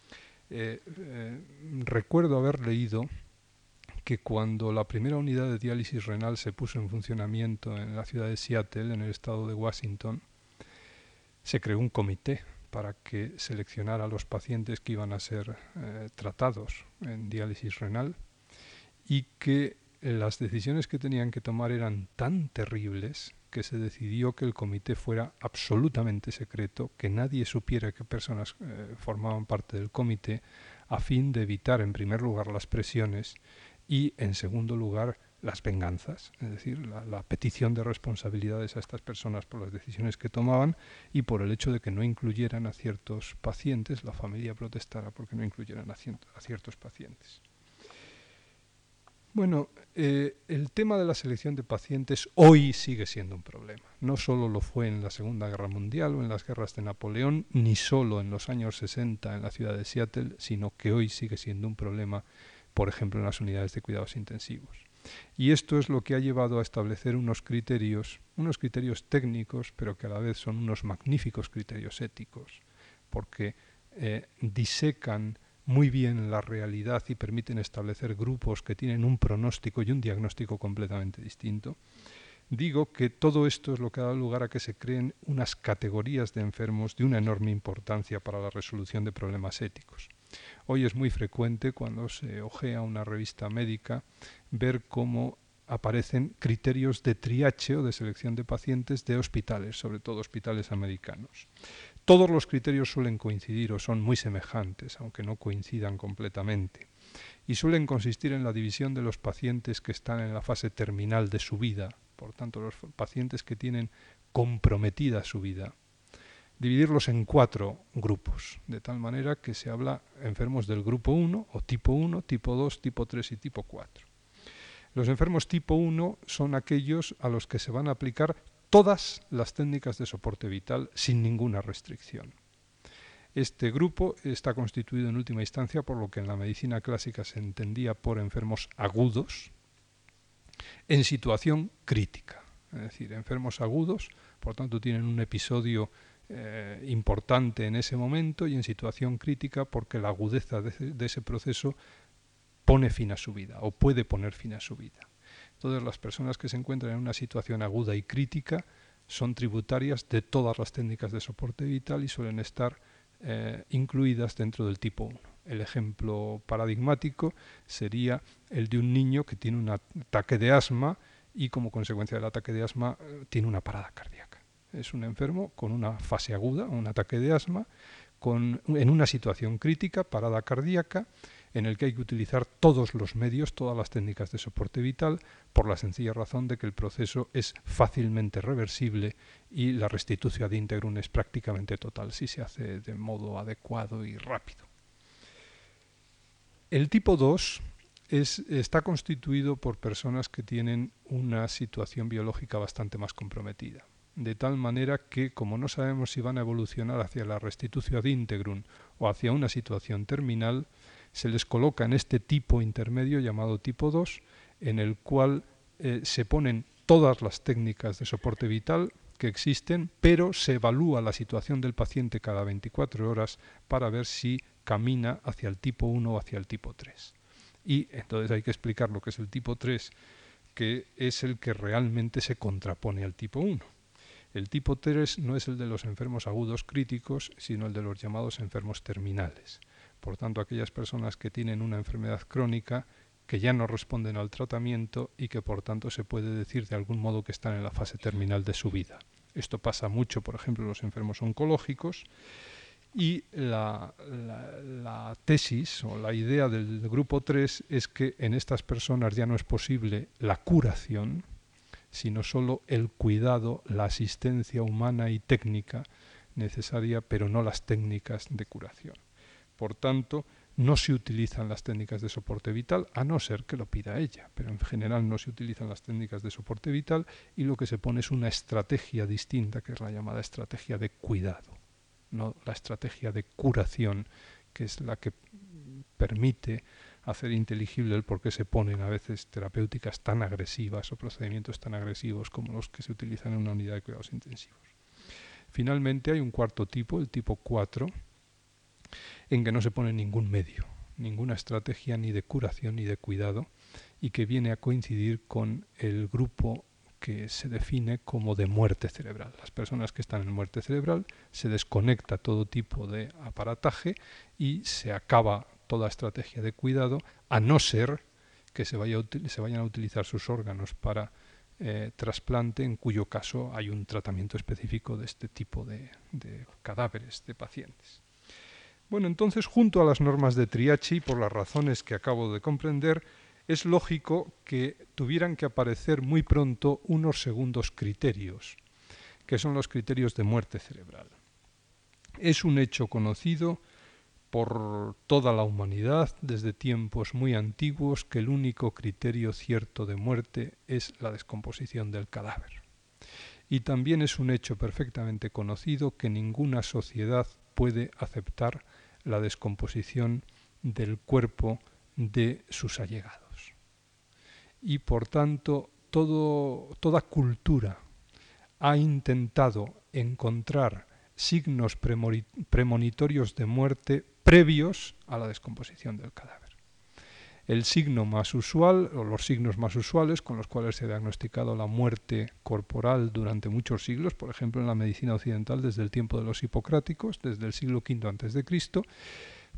Eh, eh, recuerdo haber leído que cuando la primera unidad de diálisis renal se puso en funcionamiento en la ciudad de Seattle, en el estado de Washington, se creó un comité para que seleccionara a los pacientes que iban a ser eh, tratados en diálisis renal y que las decisiones que tenían que tomar eran tan terribles que se decidió que el comité fuera absolutamente secreto, que nadie supiera qué personas eh, formaban parte del comité, a fin de evitar, en primer lugar, las presiones y, en segundo lugar, las venganzas, es decir, la, petición de responsabilidades a estas personas por las decisiones que tomaban y por el hecho de que no incluyeran a ciertos pacientes, la familia protestara porque no incluyeran a, a ciertos pacientes. Bueno, eh, el tema de la selección de pacientes hoy sigue siendo un problema. No solo lo fue en la Segunda Guerra Mundial o en las guerras de Napoleón, ni solo en los años 60 en la ciudad de Seattle, sino que hoy sigue siendo un problema, por ejemplo, en las unidades de cuidados intensivos. Y esto es lo que ha llevado a establecer unos criterios, unos criterios técnicos, pero que a la vez son unos magníficos criterios éticos, porque eh, disecan muy bien la realidad y permiten establecer grupos que tienen un pronóstico y un diagnóstico completamente distinto, digo que todo esto es lo que ha dado lugar a que se creen unas categorías de enfermos de una enorme importancia para la resolución de problemas éticos. Hoy es muy frecuente cuando se ojea una revista médica ver cómo aparecen criterios de triache o de selección de pacientes de hospitales, sobre todo hospitales americanos. Todos los criterios suelen coincidir o son muy semejantes, aunque no coincidan completamente, y suelen consistir en la división de los pacientes que están en la fase terminal de su vida, por tanto los pacientes que tienen comprometida su vida, dividirlos en cuatro grupos, de tal manera que se habla enfermos del grupo 1 o tipo 1, tipo 2, tipo 3 y tipo 4. Los enfermos tipo 1 son aquellos a los que se van a aplicar todas las técnicas de soporte vital sin ninguna restricción. Este grupo está constituido en última instancia por lo que en la medicina clásica se entendía por enfermos agudos en situación crítica. Es decir, enfermos agudos, por tanto, tienen un episodio eh, importante en ese momento y en situación crítica porque la agudeza de ese proceso pone fin a su vida o puede poner fin a su vida. Todas las personas que se encuentran en una situación aguda y crítica son tributarias de todas las técnicas de soporte vital y suelen estar eh, incluidas dentro del tipo 1. El ejemplo paradigmático sería el de un niño que tiene un ataque de asma y como consecuencia del ataque de asma eh, tiene una parada cardíaca. Es un enfermo con una fase aguda, un ataque de asma, con, en una situación crítica, parada cardíaca, en el que hay que utilizar todos los medios, todas las técnicas de soporte vital, por la sencilla razón de que el proceso es fácilmente reversible y la restitución de integrum es prácticamente total si se hace de modo adecuado y rápido. El tipo 2 está constituido por personas que tienen una situación biológica bastante más comprometida de tal manera que, como no sabemos si van a evolucionar hacia la restitución de integrum o hacia una situación terminal, se les coloca en este tipo intermedio llamado tipo 2, en el cual eh, se ponen todas las técnicas de soporte vital que existen, pero se evalúa la situación del paciente cada 24 horas para ver si camina hacia el tipo 1 o hacia el tipo 3. Y entonces hay que explicar lo que es el tipo 3, que es el que realmente se contrapone al tipo 1. El tipo 3 no es el de los enfermos agudos críticos, sino el de los llamados enfermos terminales. Por tanto, aquellas personas que tienen una enfermedad crónica que ya no responden al tratamiento y que por tanto se puede decir de algún modo que están en la fase terminal de su vida. Esto pasa mucho, por ejemplo, en los enfermos oncológicos. Y la, tesis o la idea del grupo 3 es que en estas personas ya no es posible la curación, sino solo el cuidado, la asistencia humana y técnica necesaria, pero no las técnicas de curación. Por tanto, no se utilizan las técnicas de soporte vital, a no ser que lo pida ella, pero en general no se utilizan las técnicas de soporte vital y lo que se pone es una estrategia distinta, que es la llamada estrategia de cuidado, no la estrategia de curación, que es la que permite hacer inteligible el por qué se ponen a veces terapéuticas tan agresivas o procedimientos tan agresivos como los que se utilizan en una unidad de cuidados intensivos. Finalmente hay un cuarto tipo, el tipo 4, en que no se pone ningún medio, ninguna estrategia ni de curación ni de cuidado y que viene a coincidir con el grupo que se define como de muerte cerebral. Las personas que están en muerte cerebral se desconecta todo tipo de aparataje y se acaba toda estrategia de cuidado, a no ser que se, vaya se vayan a utilizar sus órganos para eh, trasplante, en cuyo caso hay un tratamiento específico de este tipo de cadáveres de pacientes. Bueno, entonces, junto a las normas de Triachi, por las razones que acabo de comprender, es lógico que tuvieran que aparecer muy pronto unos segundos criterios, que son los criterios de muerte cerebral. Es un hecho conocido por toda la humanidad desde tiempos muy antiguos que el único criterio cierto de muerte es la descomposición del cadáver. Y también es un hecho perfectamente conocido que ninguna sociedad puede aceptar la descomposición del cuerpo de sus allegados. Y por tanto, toda cultura ha intentado encontrar signos premonitorios de muerte previos a la descomposición del cadáver. El signo más usual, o los signos más usuales con los cuales se ha diagnosticado la muerte corporal durante muchos siglos, por ejemplo en la medicina occidental desde el tiempo de los hipocráticos, desde el siglo V antes de Cristo,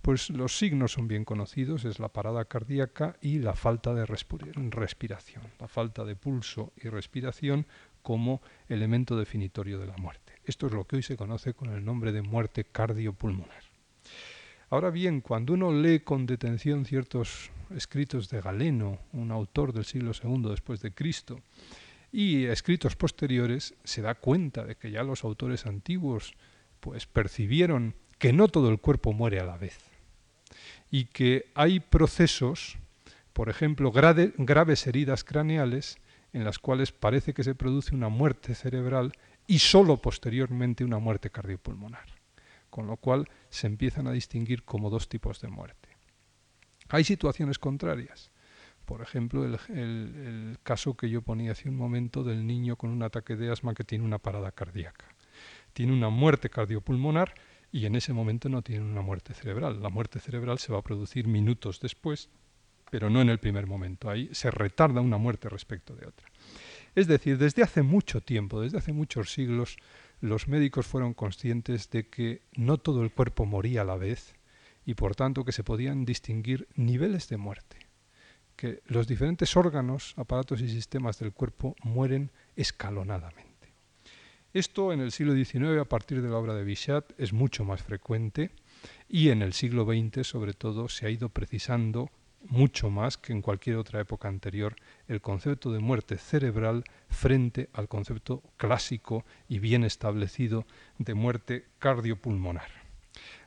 pues los signos son bien conocidos, es la parada cardíaca y la falta de respiración, la falta de pulso y respiración como elemento definitorio de la muerte. Esto es lo que hoy se conoce con el nombre de muerte cardiopulmonar. Ahora bien, cuando uno lee con detención ciertos escritos de Galeno, un autor del siglo II después de Cristo, y escritos posteriores, se da cuenta de que ya los autores antiguos pues percibieron que no todo el cuerpo muere a la vez y que hay procesos, por ejemplo, graves heridas craneales en las cuales parece que se produce una muerte cerebral y sólo posteriormente una muerte cardiopulmonar, con lo cual se empiezan a distinguir como dos tipos de muerte. Hay situaciones contrarias. Por ejemplo, el, caso que yo ponía hace un momento del niño con un ataque de asma que tiene una parada cardíaca. Tiene una muerte cardiopulmonar y en ese momento no tiene una muerte cerebral. La muerte cerebral se va a producir minutos después, pero no en el primer momento. Ahí se retarda una muerte respecto de otra. Es decir, desde hace mucho tiempo, desde hace muchos siglos, los médicos fueron conscientes de que no todo el cuerpo moría a la vez y por tanto que se podían distinguir niveles de muerte, que los diferentes órganos, aparatos y sistemas del cuerpo mueren escalonadamente. Esto en el siglo XIX, a partir de la obra de Bichat, es mucho más frecuente y en el siglo XX, sobre todo, se ha ido precisando mucho más que en cualquier otra época anterior el concepto de muerte cerebral frente al concepto clásico y bien establecido de muerte cardiopulmonar.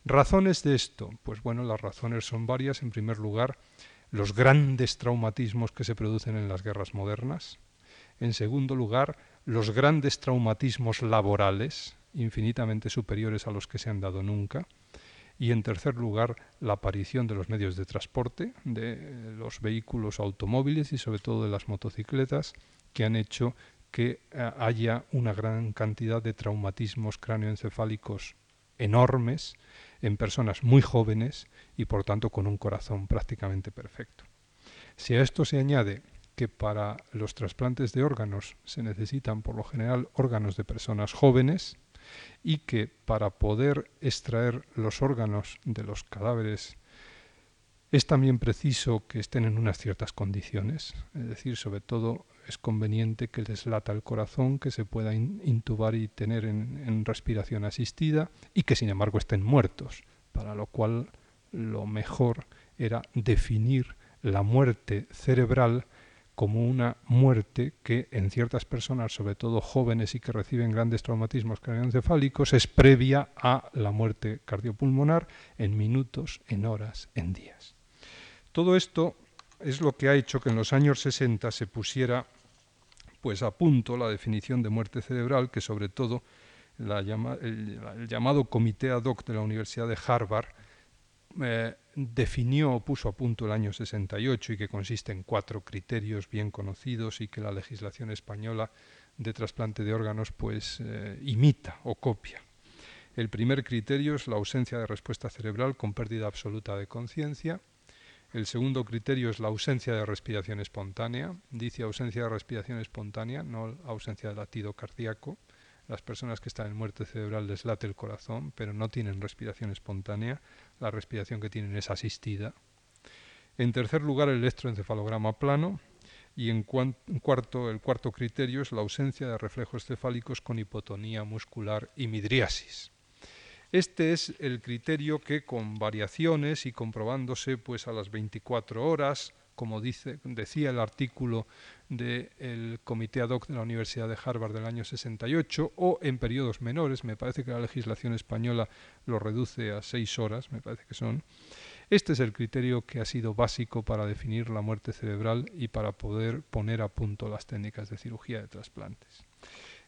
Razones de esto, pues bueno, las razones son varias. En primer lugar, los grandes traumatismos que se producen en las guerras modernas. En segundo lugar, los grandes traumatismos laborales, infinitamente superiores a los que se han dado nunca. Y en tercer lugar, la aparición de los medios de transporte, de los vehículos automóviles y sobre todo de las motocicletas, que han hecho que eh, haya una gran cantidad de traumatismos cráneoencefálicos enormes en personas muy jóvenes y por tanto con un corazón prácticamente perfecto. Si a esto se añade que para los trasplantes de órganos se necesitan por lo general órganos de personas jóvenes y que para poder extraer los órganos de los cadáveres es también preciso que estén en unas ciertas condiciones, es decir, sobre todo es conveniente que les lata el corazón, que se pueda intubar y tener en, respiración asistida y que sin embargo estén muertos, para lo cual lo mejor era definir la muerte cerebral como una muerte que en ciertas personas, sobre todo jóvenes y que reciben grandes traumatismos craneoencefálicos, es previa a la muerte cardiopulmonar en minutos, en horas, en días. Todo esto es lo que ha hecho que en los años 60 se pusiera pues a punto la definición de muerte cerebral que sobre todo el, llamado Comité ad hoc de la Universidad de Harvard eh, definió o puso a punto el año 68 y que consiste en cuatro criterios bien conocidos y que la legislación española de trasplante de órganos pues eh, imita o copia. El primer criterio es la ausencia de respuesta cerebral con pérdida absoluta de conciencia. El segundo criterio es la ausencia de respiración espontánea. Dice ausencia de respiración espontánea, no ausencia de latido cardíaco. Las personas que están en muerte cerebral les late el corazón, pero no tienen respiración espontánea. La respiración que tienen es asistida. En tercer lugar, el electroencefalograma plano. Y en cuarto, el cuarto criterio es la ausencia de reflejos cefálicos con hipotonía muscular y midriasis. Este es el criterio que con variaciones y comprobándose pues a las 24 horas, como dice, decía el artículo del Comité ad hoc de la Universidad de Harvard del año 68, o en periodos menores, me parece que la legislación española lo reduce a seis horas, me parece que son. Este es el criterio que ha sido básico para definir la muerte cerebral y para poder poner a punto las técnicas de cirugía de trasplantes.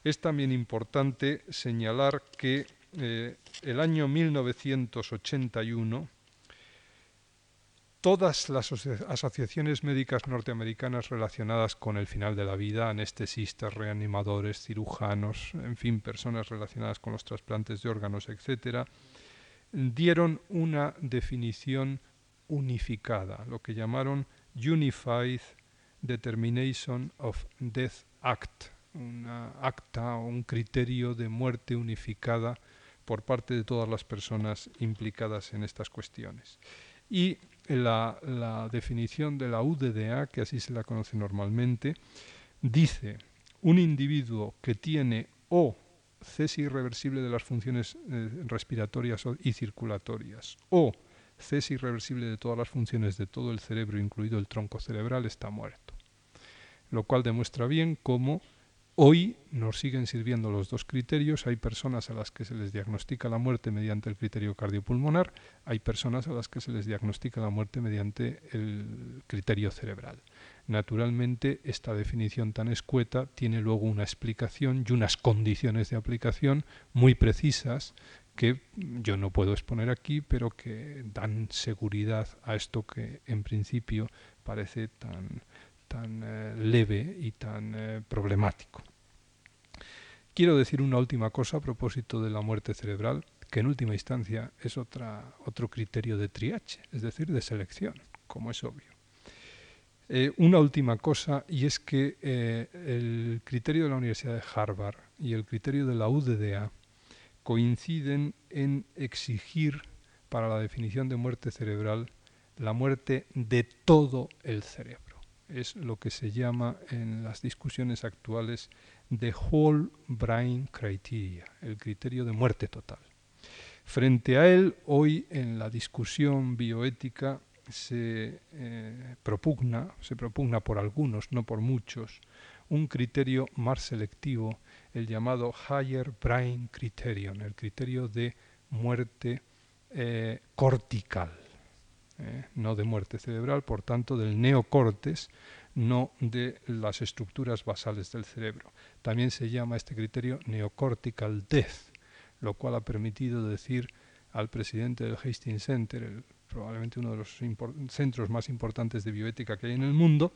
Es también importante señalar que eh, el año 1981, todas las asociaciones médicas norteamericanas relacionadas con el final de la vida, anestesistas, reanimadores, cirujanos, en fin, personas relacionadas con los trasplantes de órganos, etcétera, dieron una definición unificada, lo que llamaron Unified Determination of Death Act, una acta o un criterio de muerte unificada por parte de todas las personas implicadas en estas cuestiones. Y la, definición de la UDDA, que así se la conoce normalmente, dice un individuo que tiene o cese irreversible de las funciones eh, respiratorias y circulatorias o cese irreversible de todas las funciones de todo el cerebro, incluido el tronco cerebral, está muerto. Lo cual demuestra bien cómo Hoy nos siguen sirviendo los dos criterios. Hay personas a las que se les diagnostica la muerte mediante el criterio cardiopulmonar, hay personas a las que se les diagnostica la muerte mediante el criterio cerebral. Naturalmente, esta definición tan escueta tiene luego una explicación y unas condiciones de aplicación muy precisas que yo no puedo exponer aquí, pero que dan seguridad a esto que en principio parece tan tan eh, leve y tan eh, problemático. Quiero decir una última cosa a propósito de la muerte cerebral, que en última instancia es otra, otro criterio de triache, es decir, de selección, como es obvio. Eh, una última cosa, y es que el criterio de la Universidad de Harvard y el criterio de la UDDA coinciden en exigir para la definición de muerte cerebral la muerte de todo el cerebro es lo que se llama en las discusiones actuales the whole brain criteria, el criterio de muerte total. Frente a él, hoy en la discusión bioética se eh, propugna, se propugna por algunos, no por muchos, un criterio más selectivo, el llamado Higher Brain Criterion, el criterio de muerte eh, cortical. ¿Eh? no de muerte cerebral, por tanto del neocortes, no de las estructuras basales del cerebro. También se llama este criterio neocortical death, lo cual ha permitido decir al presidente del Hastings Center, probablemente uno de los centros más importantes de bioética que hay en el mundo,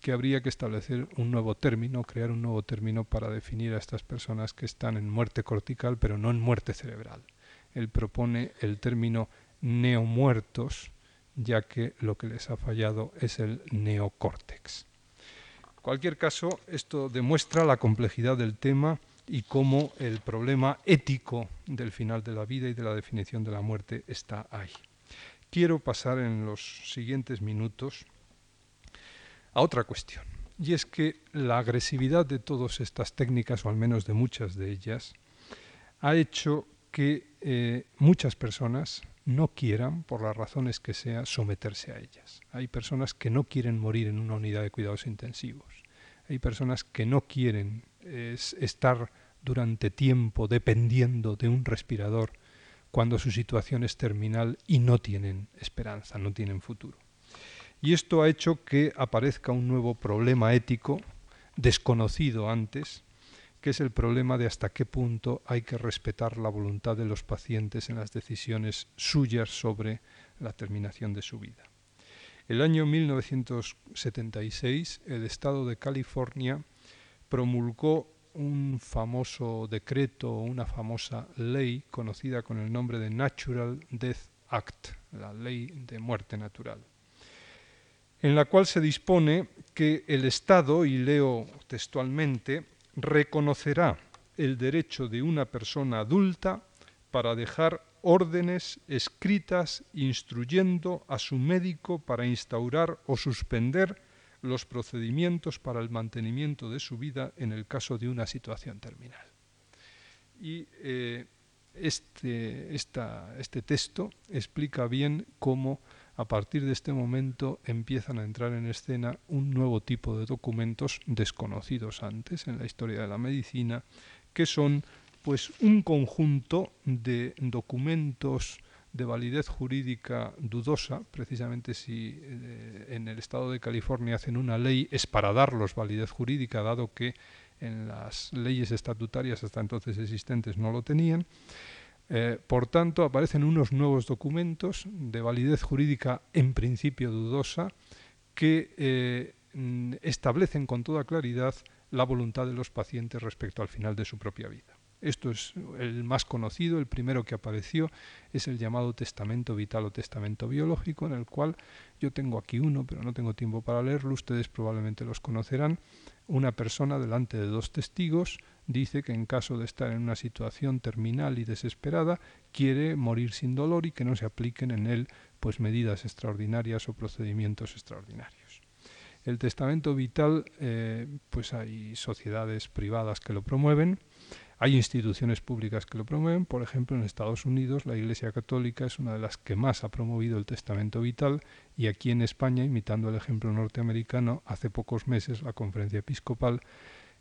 que habría que establecer un nuevo término, crear un nuevo término para definir a estas personas que están en muerte cortical, pero no en muerte cerebral. Él propone el término neomuertos, ya que lo que les ha fallado es el neocórtex. cualquier caso, esto demuestra la complejidad del tema y cómo el problema ético del final de la vida y de la definición de la muerte está ahí. Quiero pasar en los siguientes minutos a otra cuestión, y es que la agresividad de todas estas técnicas, o al menos de muchas de ellas, ha hecho que eh, muchas personas no quieran, por las razones que sea, someterse a ellas. Hay personas que no quieren morir en una unidad de cuidados intensivos. Hay personas que no quieren estar durante tiempo dependiendo de un respirador cuando su situación es terminal y no tienen esperanza, no tienen futuro. Y esto ha hecho que aparezca un nuevo problema ético desconocido antes, que es el problema de hasta qué punto hay que respetar la voluntad de los pacientes en las decisiones suyas sobre la terminación de su vida. El año 1976, el Estado de California promulgó un famoso decreto, una famosa ley conocida con el nombre de Natural Death Act, la ley de muerte natural, en la cual se dispone que el Estado, y leo textualmente, reconocerá el derecho de una persona adulta para dejar órdenes escritas instruyendo a su médico para instaurar o suspender los procedimientos para el mantenimiento de su vida en el caso de una situación terminal. Y eh, este, este texto explica bien cómo a partir de este momento empiezan a entrar en escena un nuevo tipo de documentos desconocidos antes en la historia de la medicina, que son pues un conjunto de documentos de validez jurídica dudosa, precisamente si eh, en el estado de California hacen una ley es para darlos validez jurídica, dado que en las leyes estatutarias hasta entonces existentes no lo tenían, eh, por tanto, aparecen unos nuevos documentos de validez jurídica en principio dudosa que eh, mm, establecen con toda claridad la voluntad de los pacientes respecto al final de su propia vida. Esto es el más conocido, el primero que apareció es el llamado testamento vital o testamento biológico, en el cual yo tengo aquí uno, pero no tengo tiempo para leerlo, ustedes probablemente los conocerán. Una persona delante de dos testigos dice que en caso de estar en una situación terminal y desesperada, quiere morir sin dolor y que no se apliquen en él pues medidas extraordinarias o procedimientos extraordinarios. El testamento vital, eh, pues hay sociedades privadas que lo promueven, hay instituciones públicas que lo promueven, por ejemplo, en Estados Unidos la Iglesia Católica es una de las que más ha promovido el testamento vital y aquí en España, imitando el ejemplo norteamericano, hace pocos meses la Conferencia Episcopal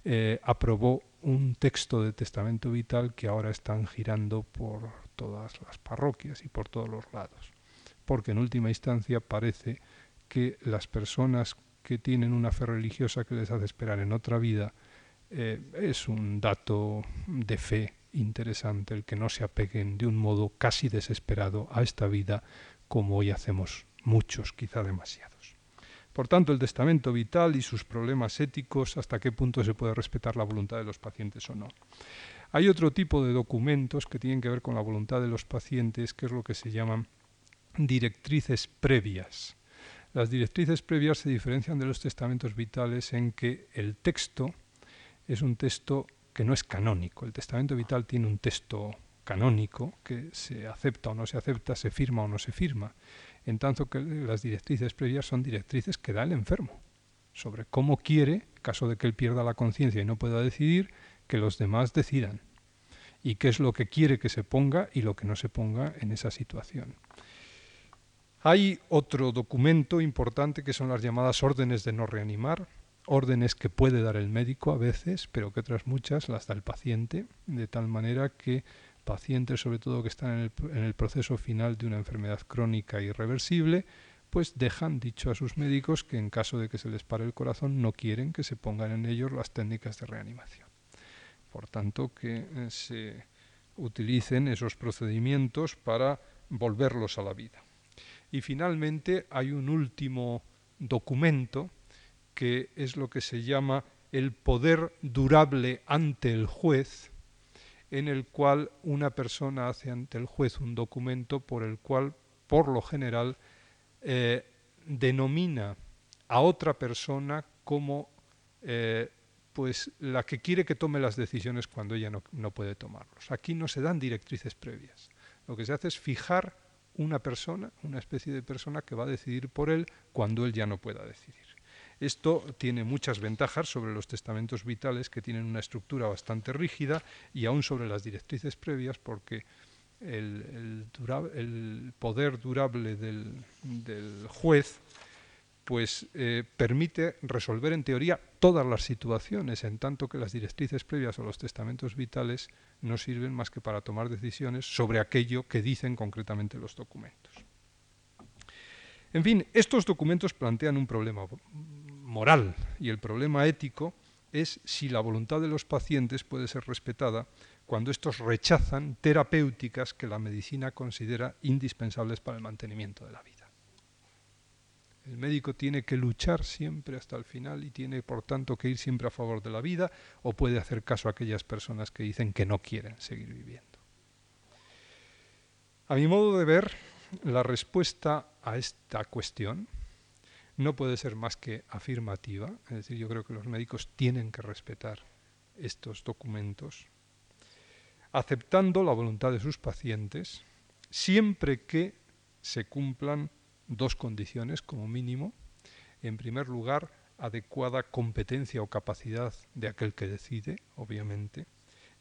eh, aprobó un texto de testamento vital que ahora están girando por todas las parroquias y por todos los lados. Porque en última instancia parece que las personas que tienen una fe religiosa que les hace esperar en otra vida eh, es un dato de fe interesante el que no se apeguen de un modo casi desesperado a esta vida como hoy hacemos muchos, quizá demasiados. Por tanto, el testamento vital y sus problemas éticos, hasta qué punto se puede respetar la voluntad de los pacientes o no. Hay otro tipo de documentos que tienen que ver con la voluntad de los pacientes, que es lo que se llaman directrices previas. Las directrices previas se diferencian de los testamentos vitales en que el texto es un texto que no es canónico. El testamento vital tiene un texto canónico que se acepta o no se acepta, se firma o no se firma en tanto que las directrices previas son directrices que da el enfermo sobre cómo quiere, caso de que él pierda la conciencia y no pueda decidir, que los demás decidan y qué es lo que quiere que se ponga y lo que no se ponga en esa situación. Hay otro documento importante que son las llamadas órdenes de no reanimar, órdenes que puede dar el médico a veces, pero que otras muchas las da el paciente, de tal manera que pacientes sobre todo que están en el, en el proceso final de una enfermedad crónica irreversible, pues dejan dicho a sus médicos que en caso de que se les pare el corazón no quieren que se pongan en ellos las técnicas de reanimación. Por tanto, que eh, se utilicen esos procedimientos para volverlos a la vida. Y finalmente hay un último documento que es lo que se llama el poder durable ante el juez, en el cual una persona hace ante el juez un documento por el cual, por lo general, eh, denomina a otra persona como eh, pues la que quiere que tome las decisiones cuando ella no, no puede tomarlos. Aquí no se dan directrices previas. Lo que se hace es fijar una persona, una especie de persona que va a decidir por él cuando él ya no pueda decidir. Esto tiene muchas ventajas sobre los testamentos vitales que tienen una estructura bastante rígida y aún sobre las directrices previas porque el, poder durable del, juez pues eh, permite resolver en teoría todas las situaciones, en tanto que las directrices previas o los testamentos vitales no sirven más que para tomar decisiones sobre aquello que dicen concretamente los documentos. En fin, estos documentos plantean un problema moral y el problema ético es si la voluntad de los pacientes puede ser respetada cuando estos rechazan terapéuticas que la medicina considera indispensables para el mantenimiento de la vida. El médico tiene que luchar siempre hasta el final y tiene, por tanto, que ir siempre a favor de la vida o puede hacer caso a aquellas personas que dicen que no quieren seguir viviendo. A mi modo de ver, la respuesta a esta cuestión no puede ser más que afirmativa, es decir, yo creo que los médicos tienen que respetar estos documentos, aceptando la voluntad de sus pacientes, siempre que se cumplan dos condiciones como mínimo. En primer lugar, adecuada competencia o capacidad de aquel que decide, obviamente.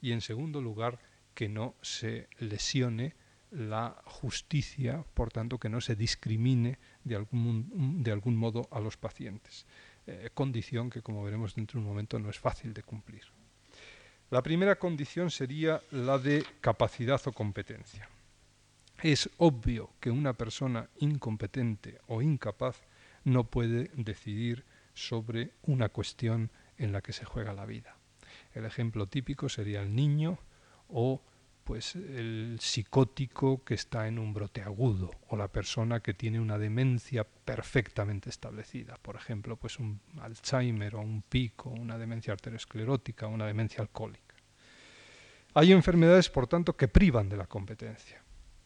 Y en segundo lugar, que no se lesione la justicia, por tanto, que no se discrimine de algún, de algún modo a los pacientes. Eh, condición que, como veremos dentro de un momento, no es fácil de cumplir. La primera condición sería la de capacidad o competencia. Es obvio que una persona incompetente o incapaz no puede decidir sobre una cuestión en la que se juega la vida. El ejemplo típico sería el niño o pues el psicótico que está en un brote agudo o la persona que tiene una demencia perfectamente establecida, por ejemplo, pues un Alzheimer o un pico, una demencia arteriosclerótica, una demencia alcohólica. Hay enfermedades, por tanto, que privan de la competencia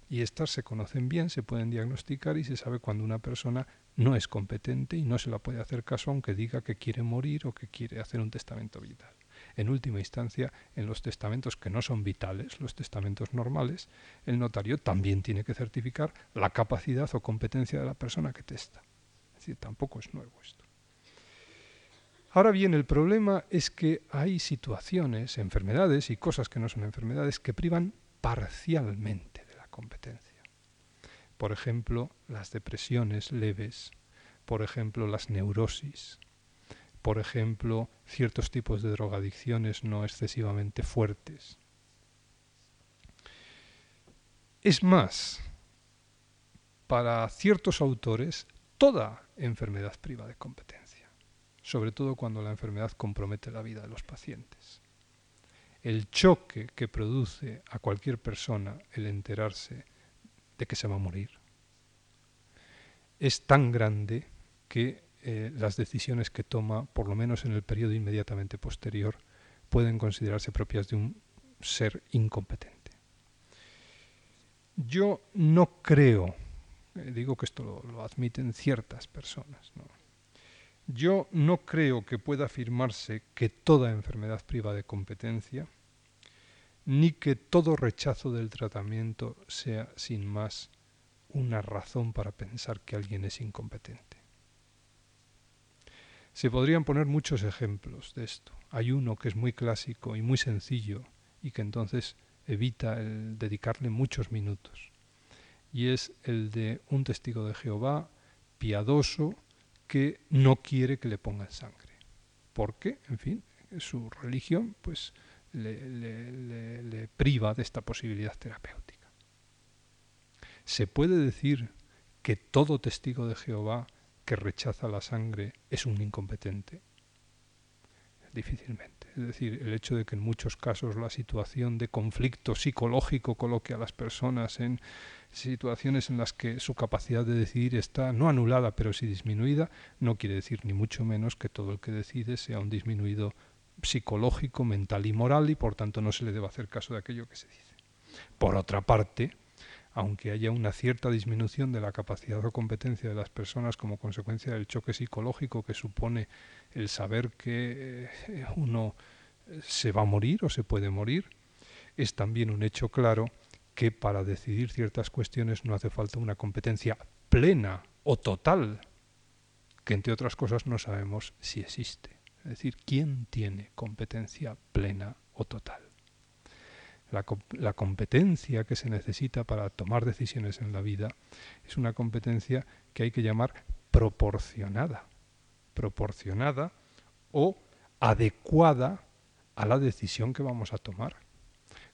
y estas se conocen bien, se pueden diagnosticar y se sabe cuando una persona no es competente y no se la puede hacer caso aunque diga que quiere morir o que quiere hacer un testamento vital. En última instancia, en los testamentos que no son vitales, los testamentos normales, el notario también tiene que certificar la capacidad o competencia de la persona que testa. Es decir, tampoco es nuevo esto. Ahora bien, el problema es que hay situaciones, enfermedades y cosas que no son enfermedades que privan parcialmente competencia. Por ejemplo, las depresiones leves, por ejemplo, las neurosis, por ejemplo, ciertos tipos de drogadicciones no excesivamente fuertes. Es más, para ciertos autores, toda enfermedad priva de competencia, sobre todo cuando la enfermedad compromete la vida de los pacientes el choque que produce a cualquier persona el enterarse de que se va a morir es tan grande que eh, las decisiones que toma, por lo menos en el periodo inmediatamente posterior, pueden considerarse propias de un ser incompetente. Yo no creo, eh, digo que esto lo, admiten ciertas personas, yo no creo que pueda afirmarse que toda enfermedad priva de competencia ni que todo rechazo del tratamiento sea sin más una razón para pensar que alguien es incompetente. Se podrían poner muchos ejemplos de esto. Hay uno que es muy clásico y muy sencillo y que entonces evita el dedicarle muchos minutos. Y es el de un testigo de Jehová piadoso que no quiere que le pongan sangre. Porque, en fin, su religión pues le, priva de esta posibilidad terapéutica. ¿Se puede decir que todo testigo de Jehová que rechaza la sangre es un incompetente? Difícilmente. Es decir, el hecho de que en muchos casos la situación de conflicto psicológico coloque a las personas en situaciones en las que su capacidad de decidir está no anulada, pero sí disminuida, no quiere decir ni mucho menos que todo el que decide sea un disminuido psicológico, mental y moral y por tanto no se le debe hacer caso de aquello que se dice. Por otra parte, aunque haya una cierta disminución de la capacidad o competencia de las personas como consecuencia del choque psicológico que supone el saber que eh, uno se va a morir o se puede morir, es también un hecho claro que para decidir ciertas cuestiones no hace falta una competencia plena o total, que entre otras cosas no sabemos si existe. Es decir, ¿quién tiene competencia plena o total? La, competencia que se necesita para tomar decisiones en la vida es una competencia que hay que llamar proporcionada. Proporcionada o adecuada a la decisión que vamos a tomar.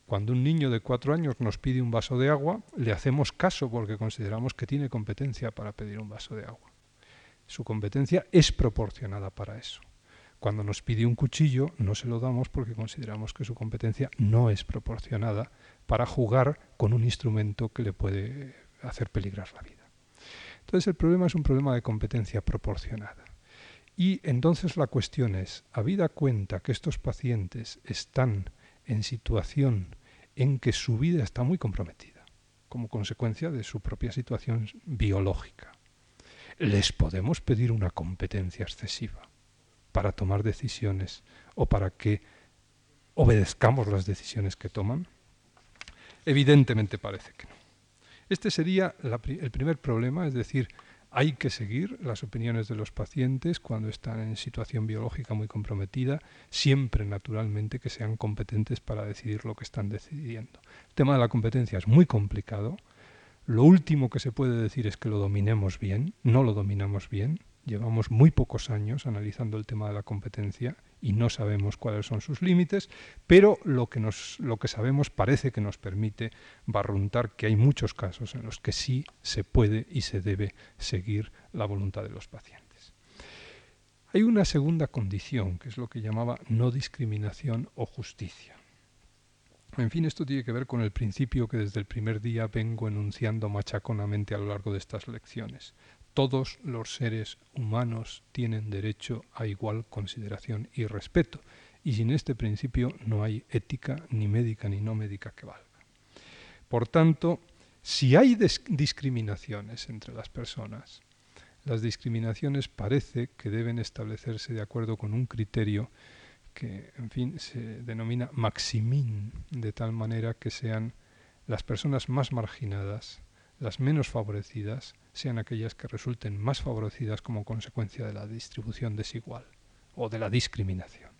Cuando un niño de cuatro años nos pide un vaso de agua, le hacemos caso porque consideramos que tiene competencia para pedir un vaso de agua. Su competencia es proporcionada para eso. Cuando nos pide un cuchillo, no se lo damos porque consideramos que su competencia no es proporcionada para jugar con un instrumento que le puede hacer peligrar la vida. Entonces el problema es un problema de competencia proporcionada. Y entonces la cuestión es, habida cuenta que estos pacientes están en situación en que su vida está muy comprometida, como consecuencia de su propia situación biológica. Les podemos pedir una competencia excesiva para tomar decisiones o para que obedezcamos las decisiones que toman. Evidentemente parece que no. Este sería el primer problema, es decir, hay que seguir las opiniones de los pacientes cuando están en situación biológica muy comprometida, siempre naturalmente que sean competentes para decidir lo que están decidiendo. El tema de la competencia es muy complicado. Lo último que se puede decir es que lo dominemos bien, no lo dominamos bien. Llevamos muy pocos años analizando el tema de la competencia y no sabemos cuáles son sus límites, pero lo que, nos, lo que sabemos parece que nos permite barruntar que hay muchos casos en los que sí se puede y se debe seguir la voluntad de los pacientes. Hay una segunda condición, que es lo que llamaba no discriminación o justicia. En fin, esto tiene que ver con el principio que desde el primer día vengo enunciando machaconamente a lo largo de estas lecciones todos los seres humanos tienen derecho a igual consideración y respeto, y sin este principio no hay ética ni médica ni no médica que valga. Por tanto, si hay discriminaciones entre las personas, las discriminaciones parece que deben establecerse de acuerdo con un criterio que, en fin, se denomina maximín, de tal manera que sean las personas más marginadas, las menos favorecidas, sean aquellas que resulten más favorecidas como consecuencia de la distribución desigual o de la discriminación.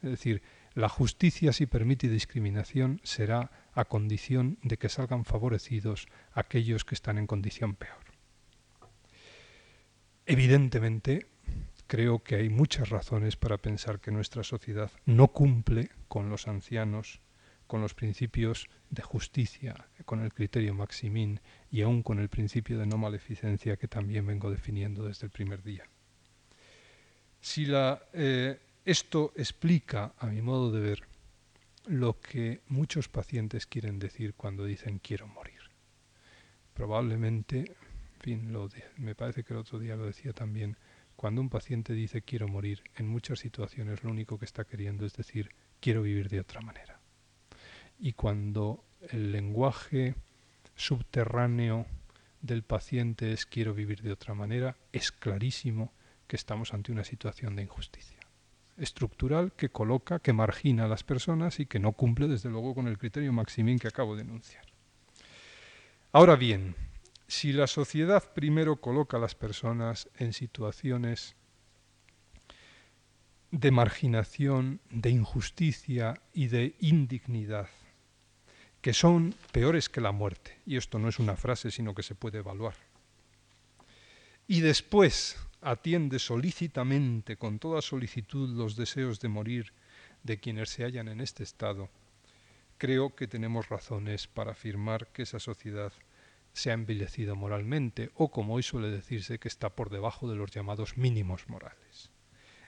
Es decir, la justicia, si permite discriminación, será a condición de que salgan favorecidos aquellos que están en condición peor. Evidentemente, creo que hay muchas razones para pensar que nuestra sociedad no cumple con los ancianos con los principios de justicia, con el criterio maximín y aún con el principio de no maleficencia que también vengo definiendo desde el primer día. Si eh, esto explica, a mi modo de ver, lo que muchos pacientes quieren decir cuando dicen quiero morir. Probablemente, en fin, lo me parece que el otro día lo decía también, cuando un paciente dice quiero morir, en muchas situaciones lo único que está queriendo es decir quiero vivir de otra manera y cuando el lenguaje subterráneo del paciente es quiero vivir de otra manera, es clarísimo que estamos ante una situación de injusticia estructural que coloca, que margina a las personas y que no cumple desde luego con el criterio maximín que acabo de enunciar. Ahora bien, si la sociedad primero coloca a las personas en situaciones de marginación, de injusticia y de indignidad, que son peores que la muerte. Y esto no es una frase, sino que se puede evaluar. Y después atiende solícitamente, con toda solicitud, los deseos de morir de quienes se hallan en este estado, creo que tenemos razones para afirmar que esa sociedad se ha envilecido moralmente, o como hoy suele decirse, que está por debajo de los llamados mínimos morales.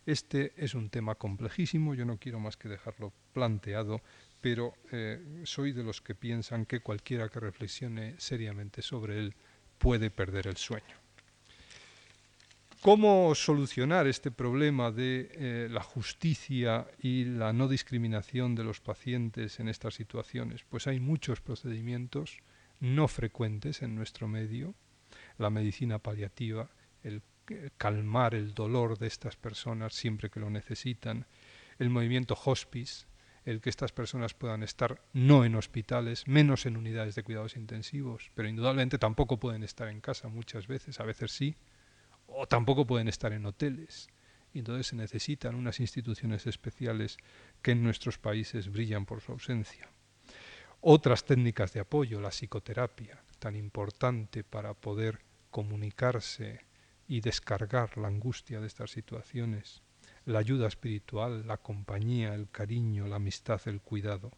Este es un tema complejísimo, yo no quiero más que dejarlo planteado pero eh, soy de los que piensan que cualquiera que reflexione seriamente sobre él puede perder el sueño. ¿Cómo solucionar este problema de eh, la justicia y la no discriminación de los pacientes en estas situaciones? Pues hay muchos procedimientos no frecuentes en nuestro medio, la medicina paliativa, el calmar el dolor de estas personas siempre que lo necesitan, el movimiento hospice, el que estas personas puedan estar no en hospitales, menos en unidades de cuidados intensivos, pero indudablemente tampoco pueden estar en casa muchas veces, a veces sí, o tampoco pueden estar en hoteles. Y entonces se necesitan unas instituciones especiales que en nuestros países brillan por su ausencia. Otras técnicas de apoyo, la psicoterapia, tan importante para poder comunicarse y descargar la angustia de estas situaciones, la ayuda espiritual, la compañía, el cariño, la amistad, el cuidado.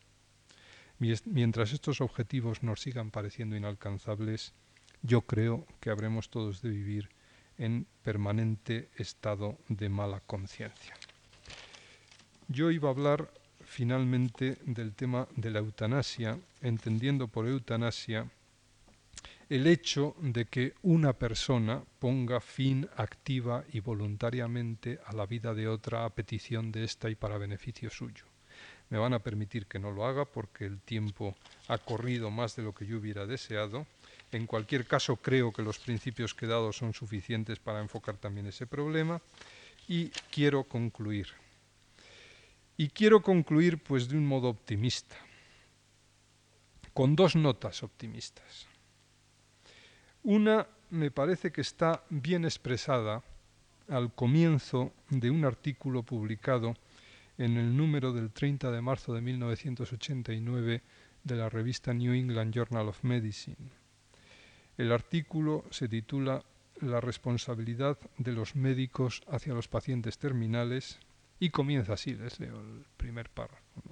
Mientras estos objetivos nos sigan pareciendo inalcanzables, yo creo que habremos todos de vivir en permanente estado de mala conciencia. Yo iba a hablar finalmente del tema de la eutanasia, entendiendo por eutanasia el hecho de que una persona ponga fin activa y voluntariamente a la vida de otra a petición de ésta y para beneficio suyo. Me van a permitir que no lo haga porque el tiempo ha corrido más de lo que yo hubiera deseado. En cualquier caso, creo que los principios que he dado son suficientes para enfocar también ese problema y quiero concluir. Y quiero concluir pues de un modo optimista, con dos notas optimistas. Una me parece que está bien expresada al comienzo de un artículo publicado en el número del 30 de marzo de 1989 de la revista New England Journal of Medicine. El artículo se titula La responsabilidad de los médicos hacia los pacientes terminales y comienza así, les leo el primer párrafo.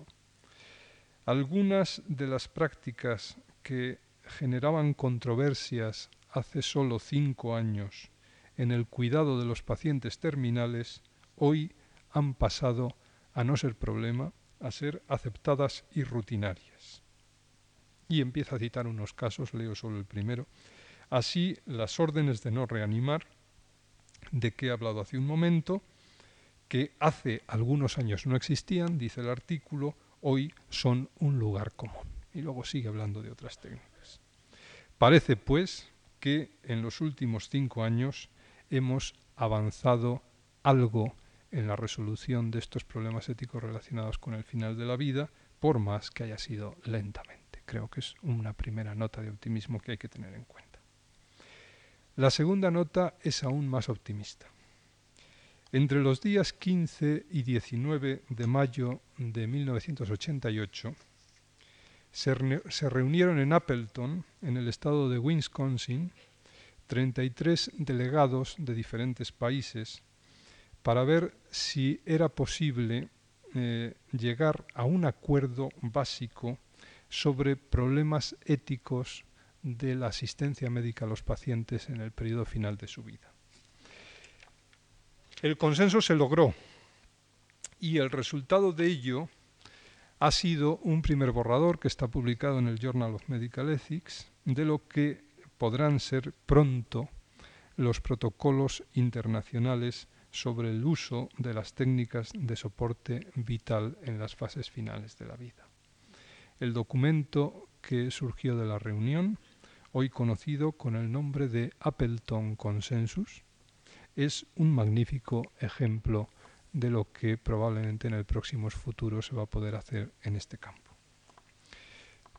Algunas de las prácticas que generaban controversias hace solo cinco años en el cuidado de los pacientes terminales, hoy han pasado a no ser problema, a ser aceptadas y rutinarias. Y empieza a citar unos casos, leo solo el primero. Así, las órdenes de no reanimar, de que he hablado hace un momento, que hace algunos años no existían, dice el artículo, hoy son un lugar común. Y luego sigue hablando de otras técnicas. Parece, pues, que en los últimos cinco años hemos avanzado algo en la resolución de estos problemas éticos relacionados con el final de la vida, por más que haya sido lentamente. Creo que es una primera nota de optimismo que hay que tener en cuenta. La segunda nota es aún más optimista. Entre los días 15 y 19 de mayo de 1988, se, reunieron en Appleton, en el estado de Wisconsin, 33 delegados de diferentes países para ver si era posible eh, llegar a un acuerdo básico sobre problemas éticos de la asistencia médica a los pacientes en el periodo final de su vida. El consenso se logró y el resultado de ello ha sido un primer borrador que está publicado en el Journal of Medical Ethics de lo que podrán ser pronto los protocolos internacionales sobre el uso de las técnicas de soporte vital en las fases finales de la vida. El documento que surgió de la reunión, hoy conocido con el nombre de Appleton Consensus, es un magnífico ejemplo de lo que probablemente en el próximo futuro se va a poder hacer en este campo.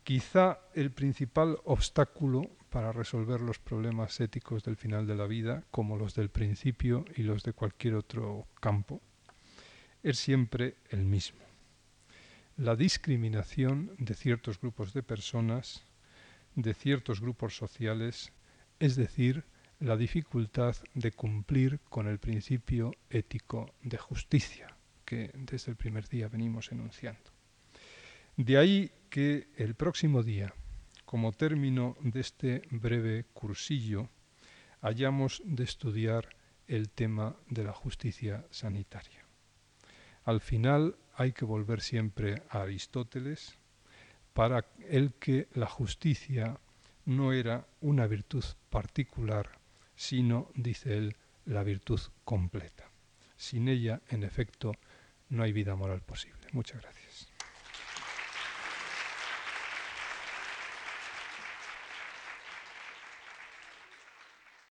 Quizá el principal obstáculo para resolver los problemas éticos del final de la vida, como los del principio y los de cualquier otro campo, es siempre el mismo. La discriminación de ciertos grupos de personas, de ciertos grupos sociales, es decir, la dificultad de cumplir con el principio ético de justicia que desde el primer día venimos enunciando. De ahí que el próximo día, como término de este breve cursillo, hayamos de estudiar el tema de la justicia sanitaria. Al final hay que volver siempre a Aristóteles, para el que la justicia no era una virtud particular sino, dice él, la virtud completa. Sin ella, en efecto, no hay vida moral posible. Muchas gracias.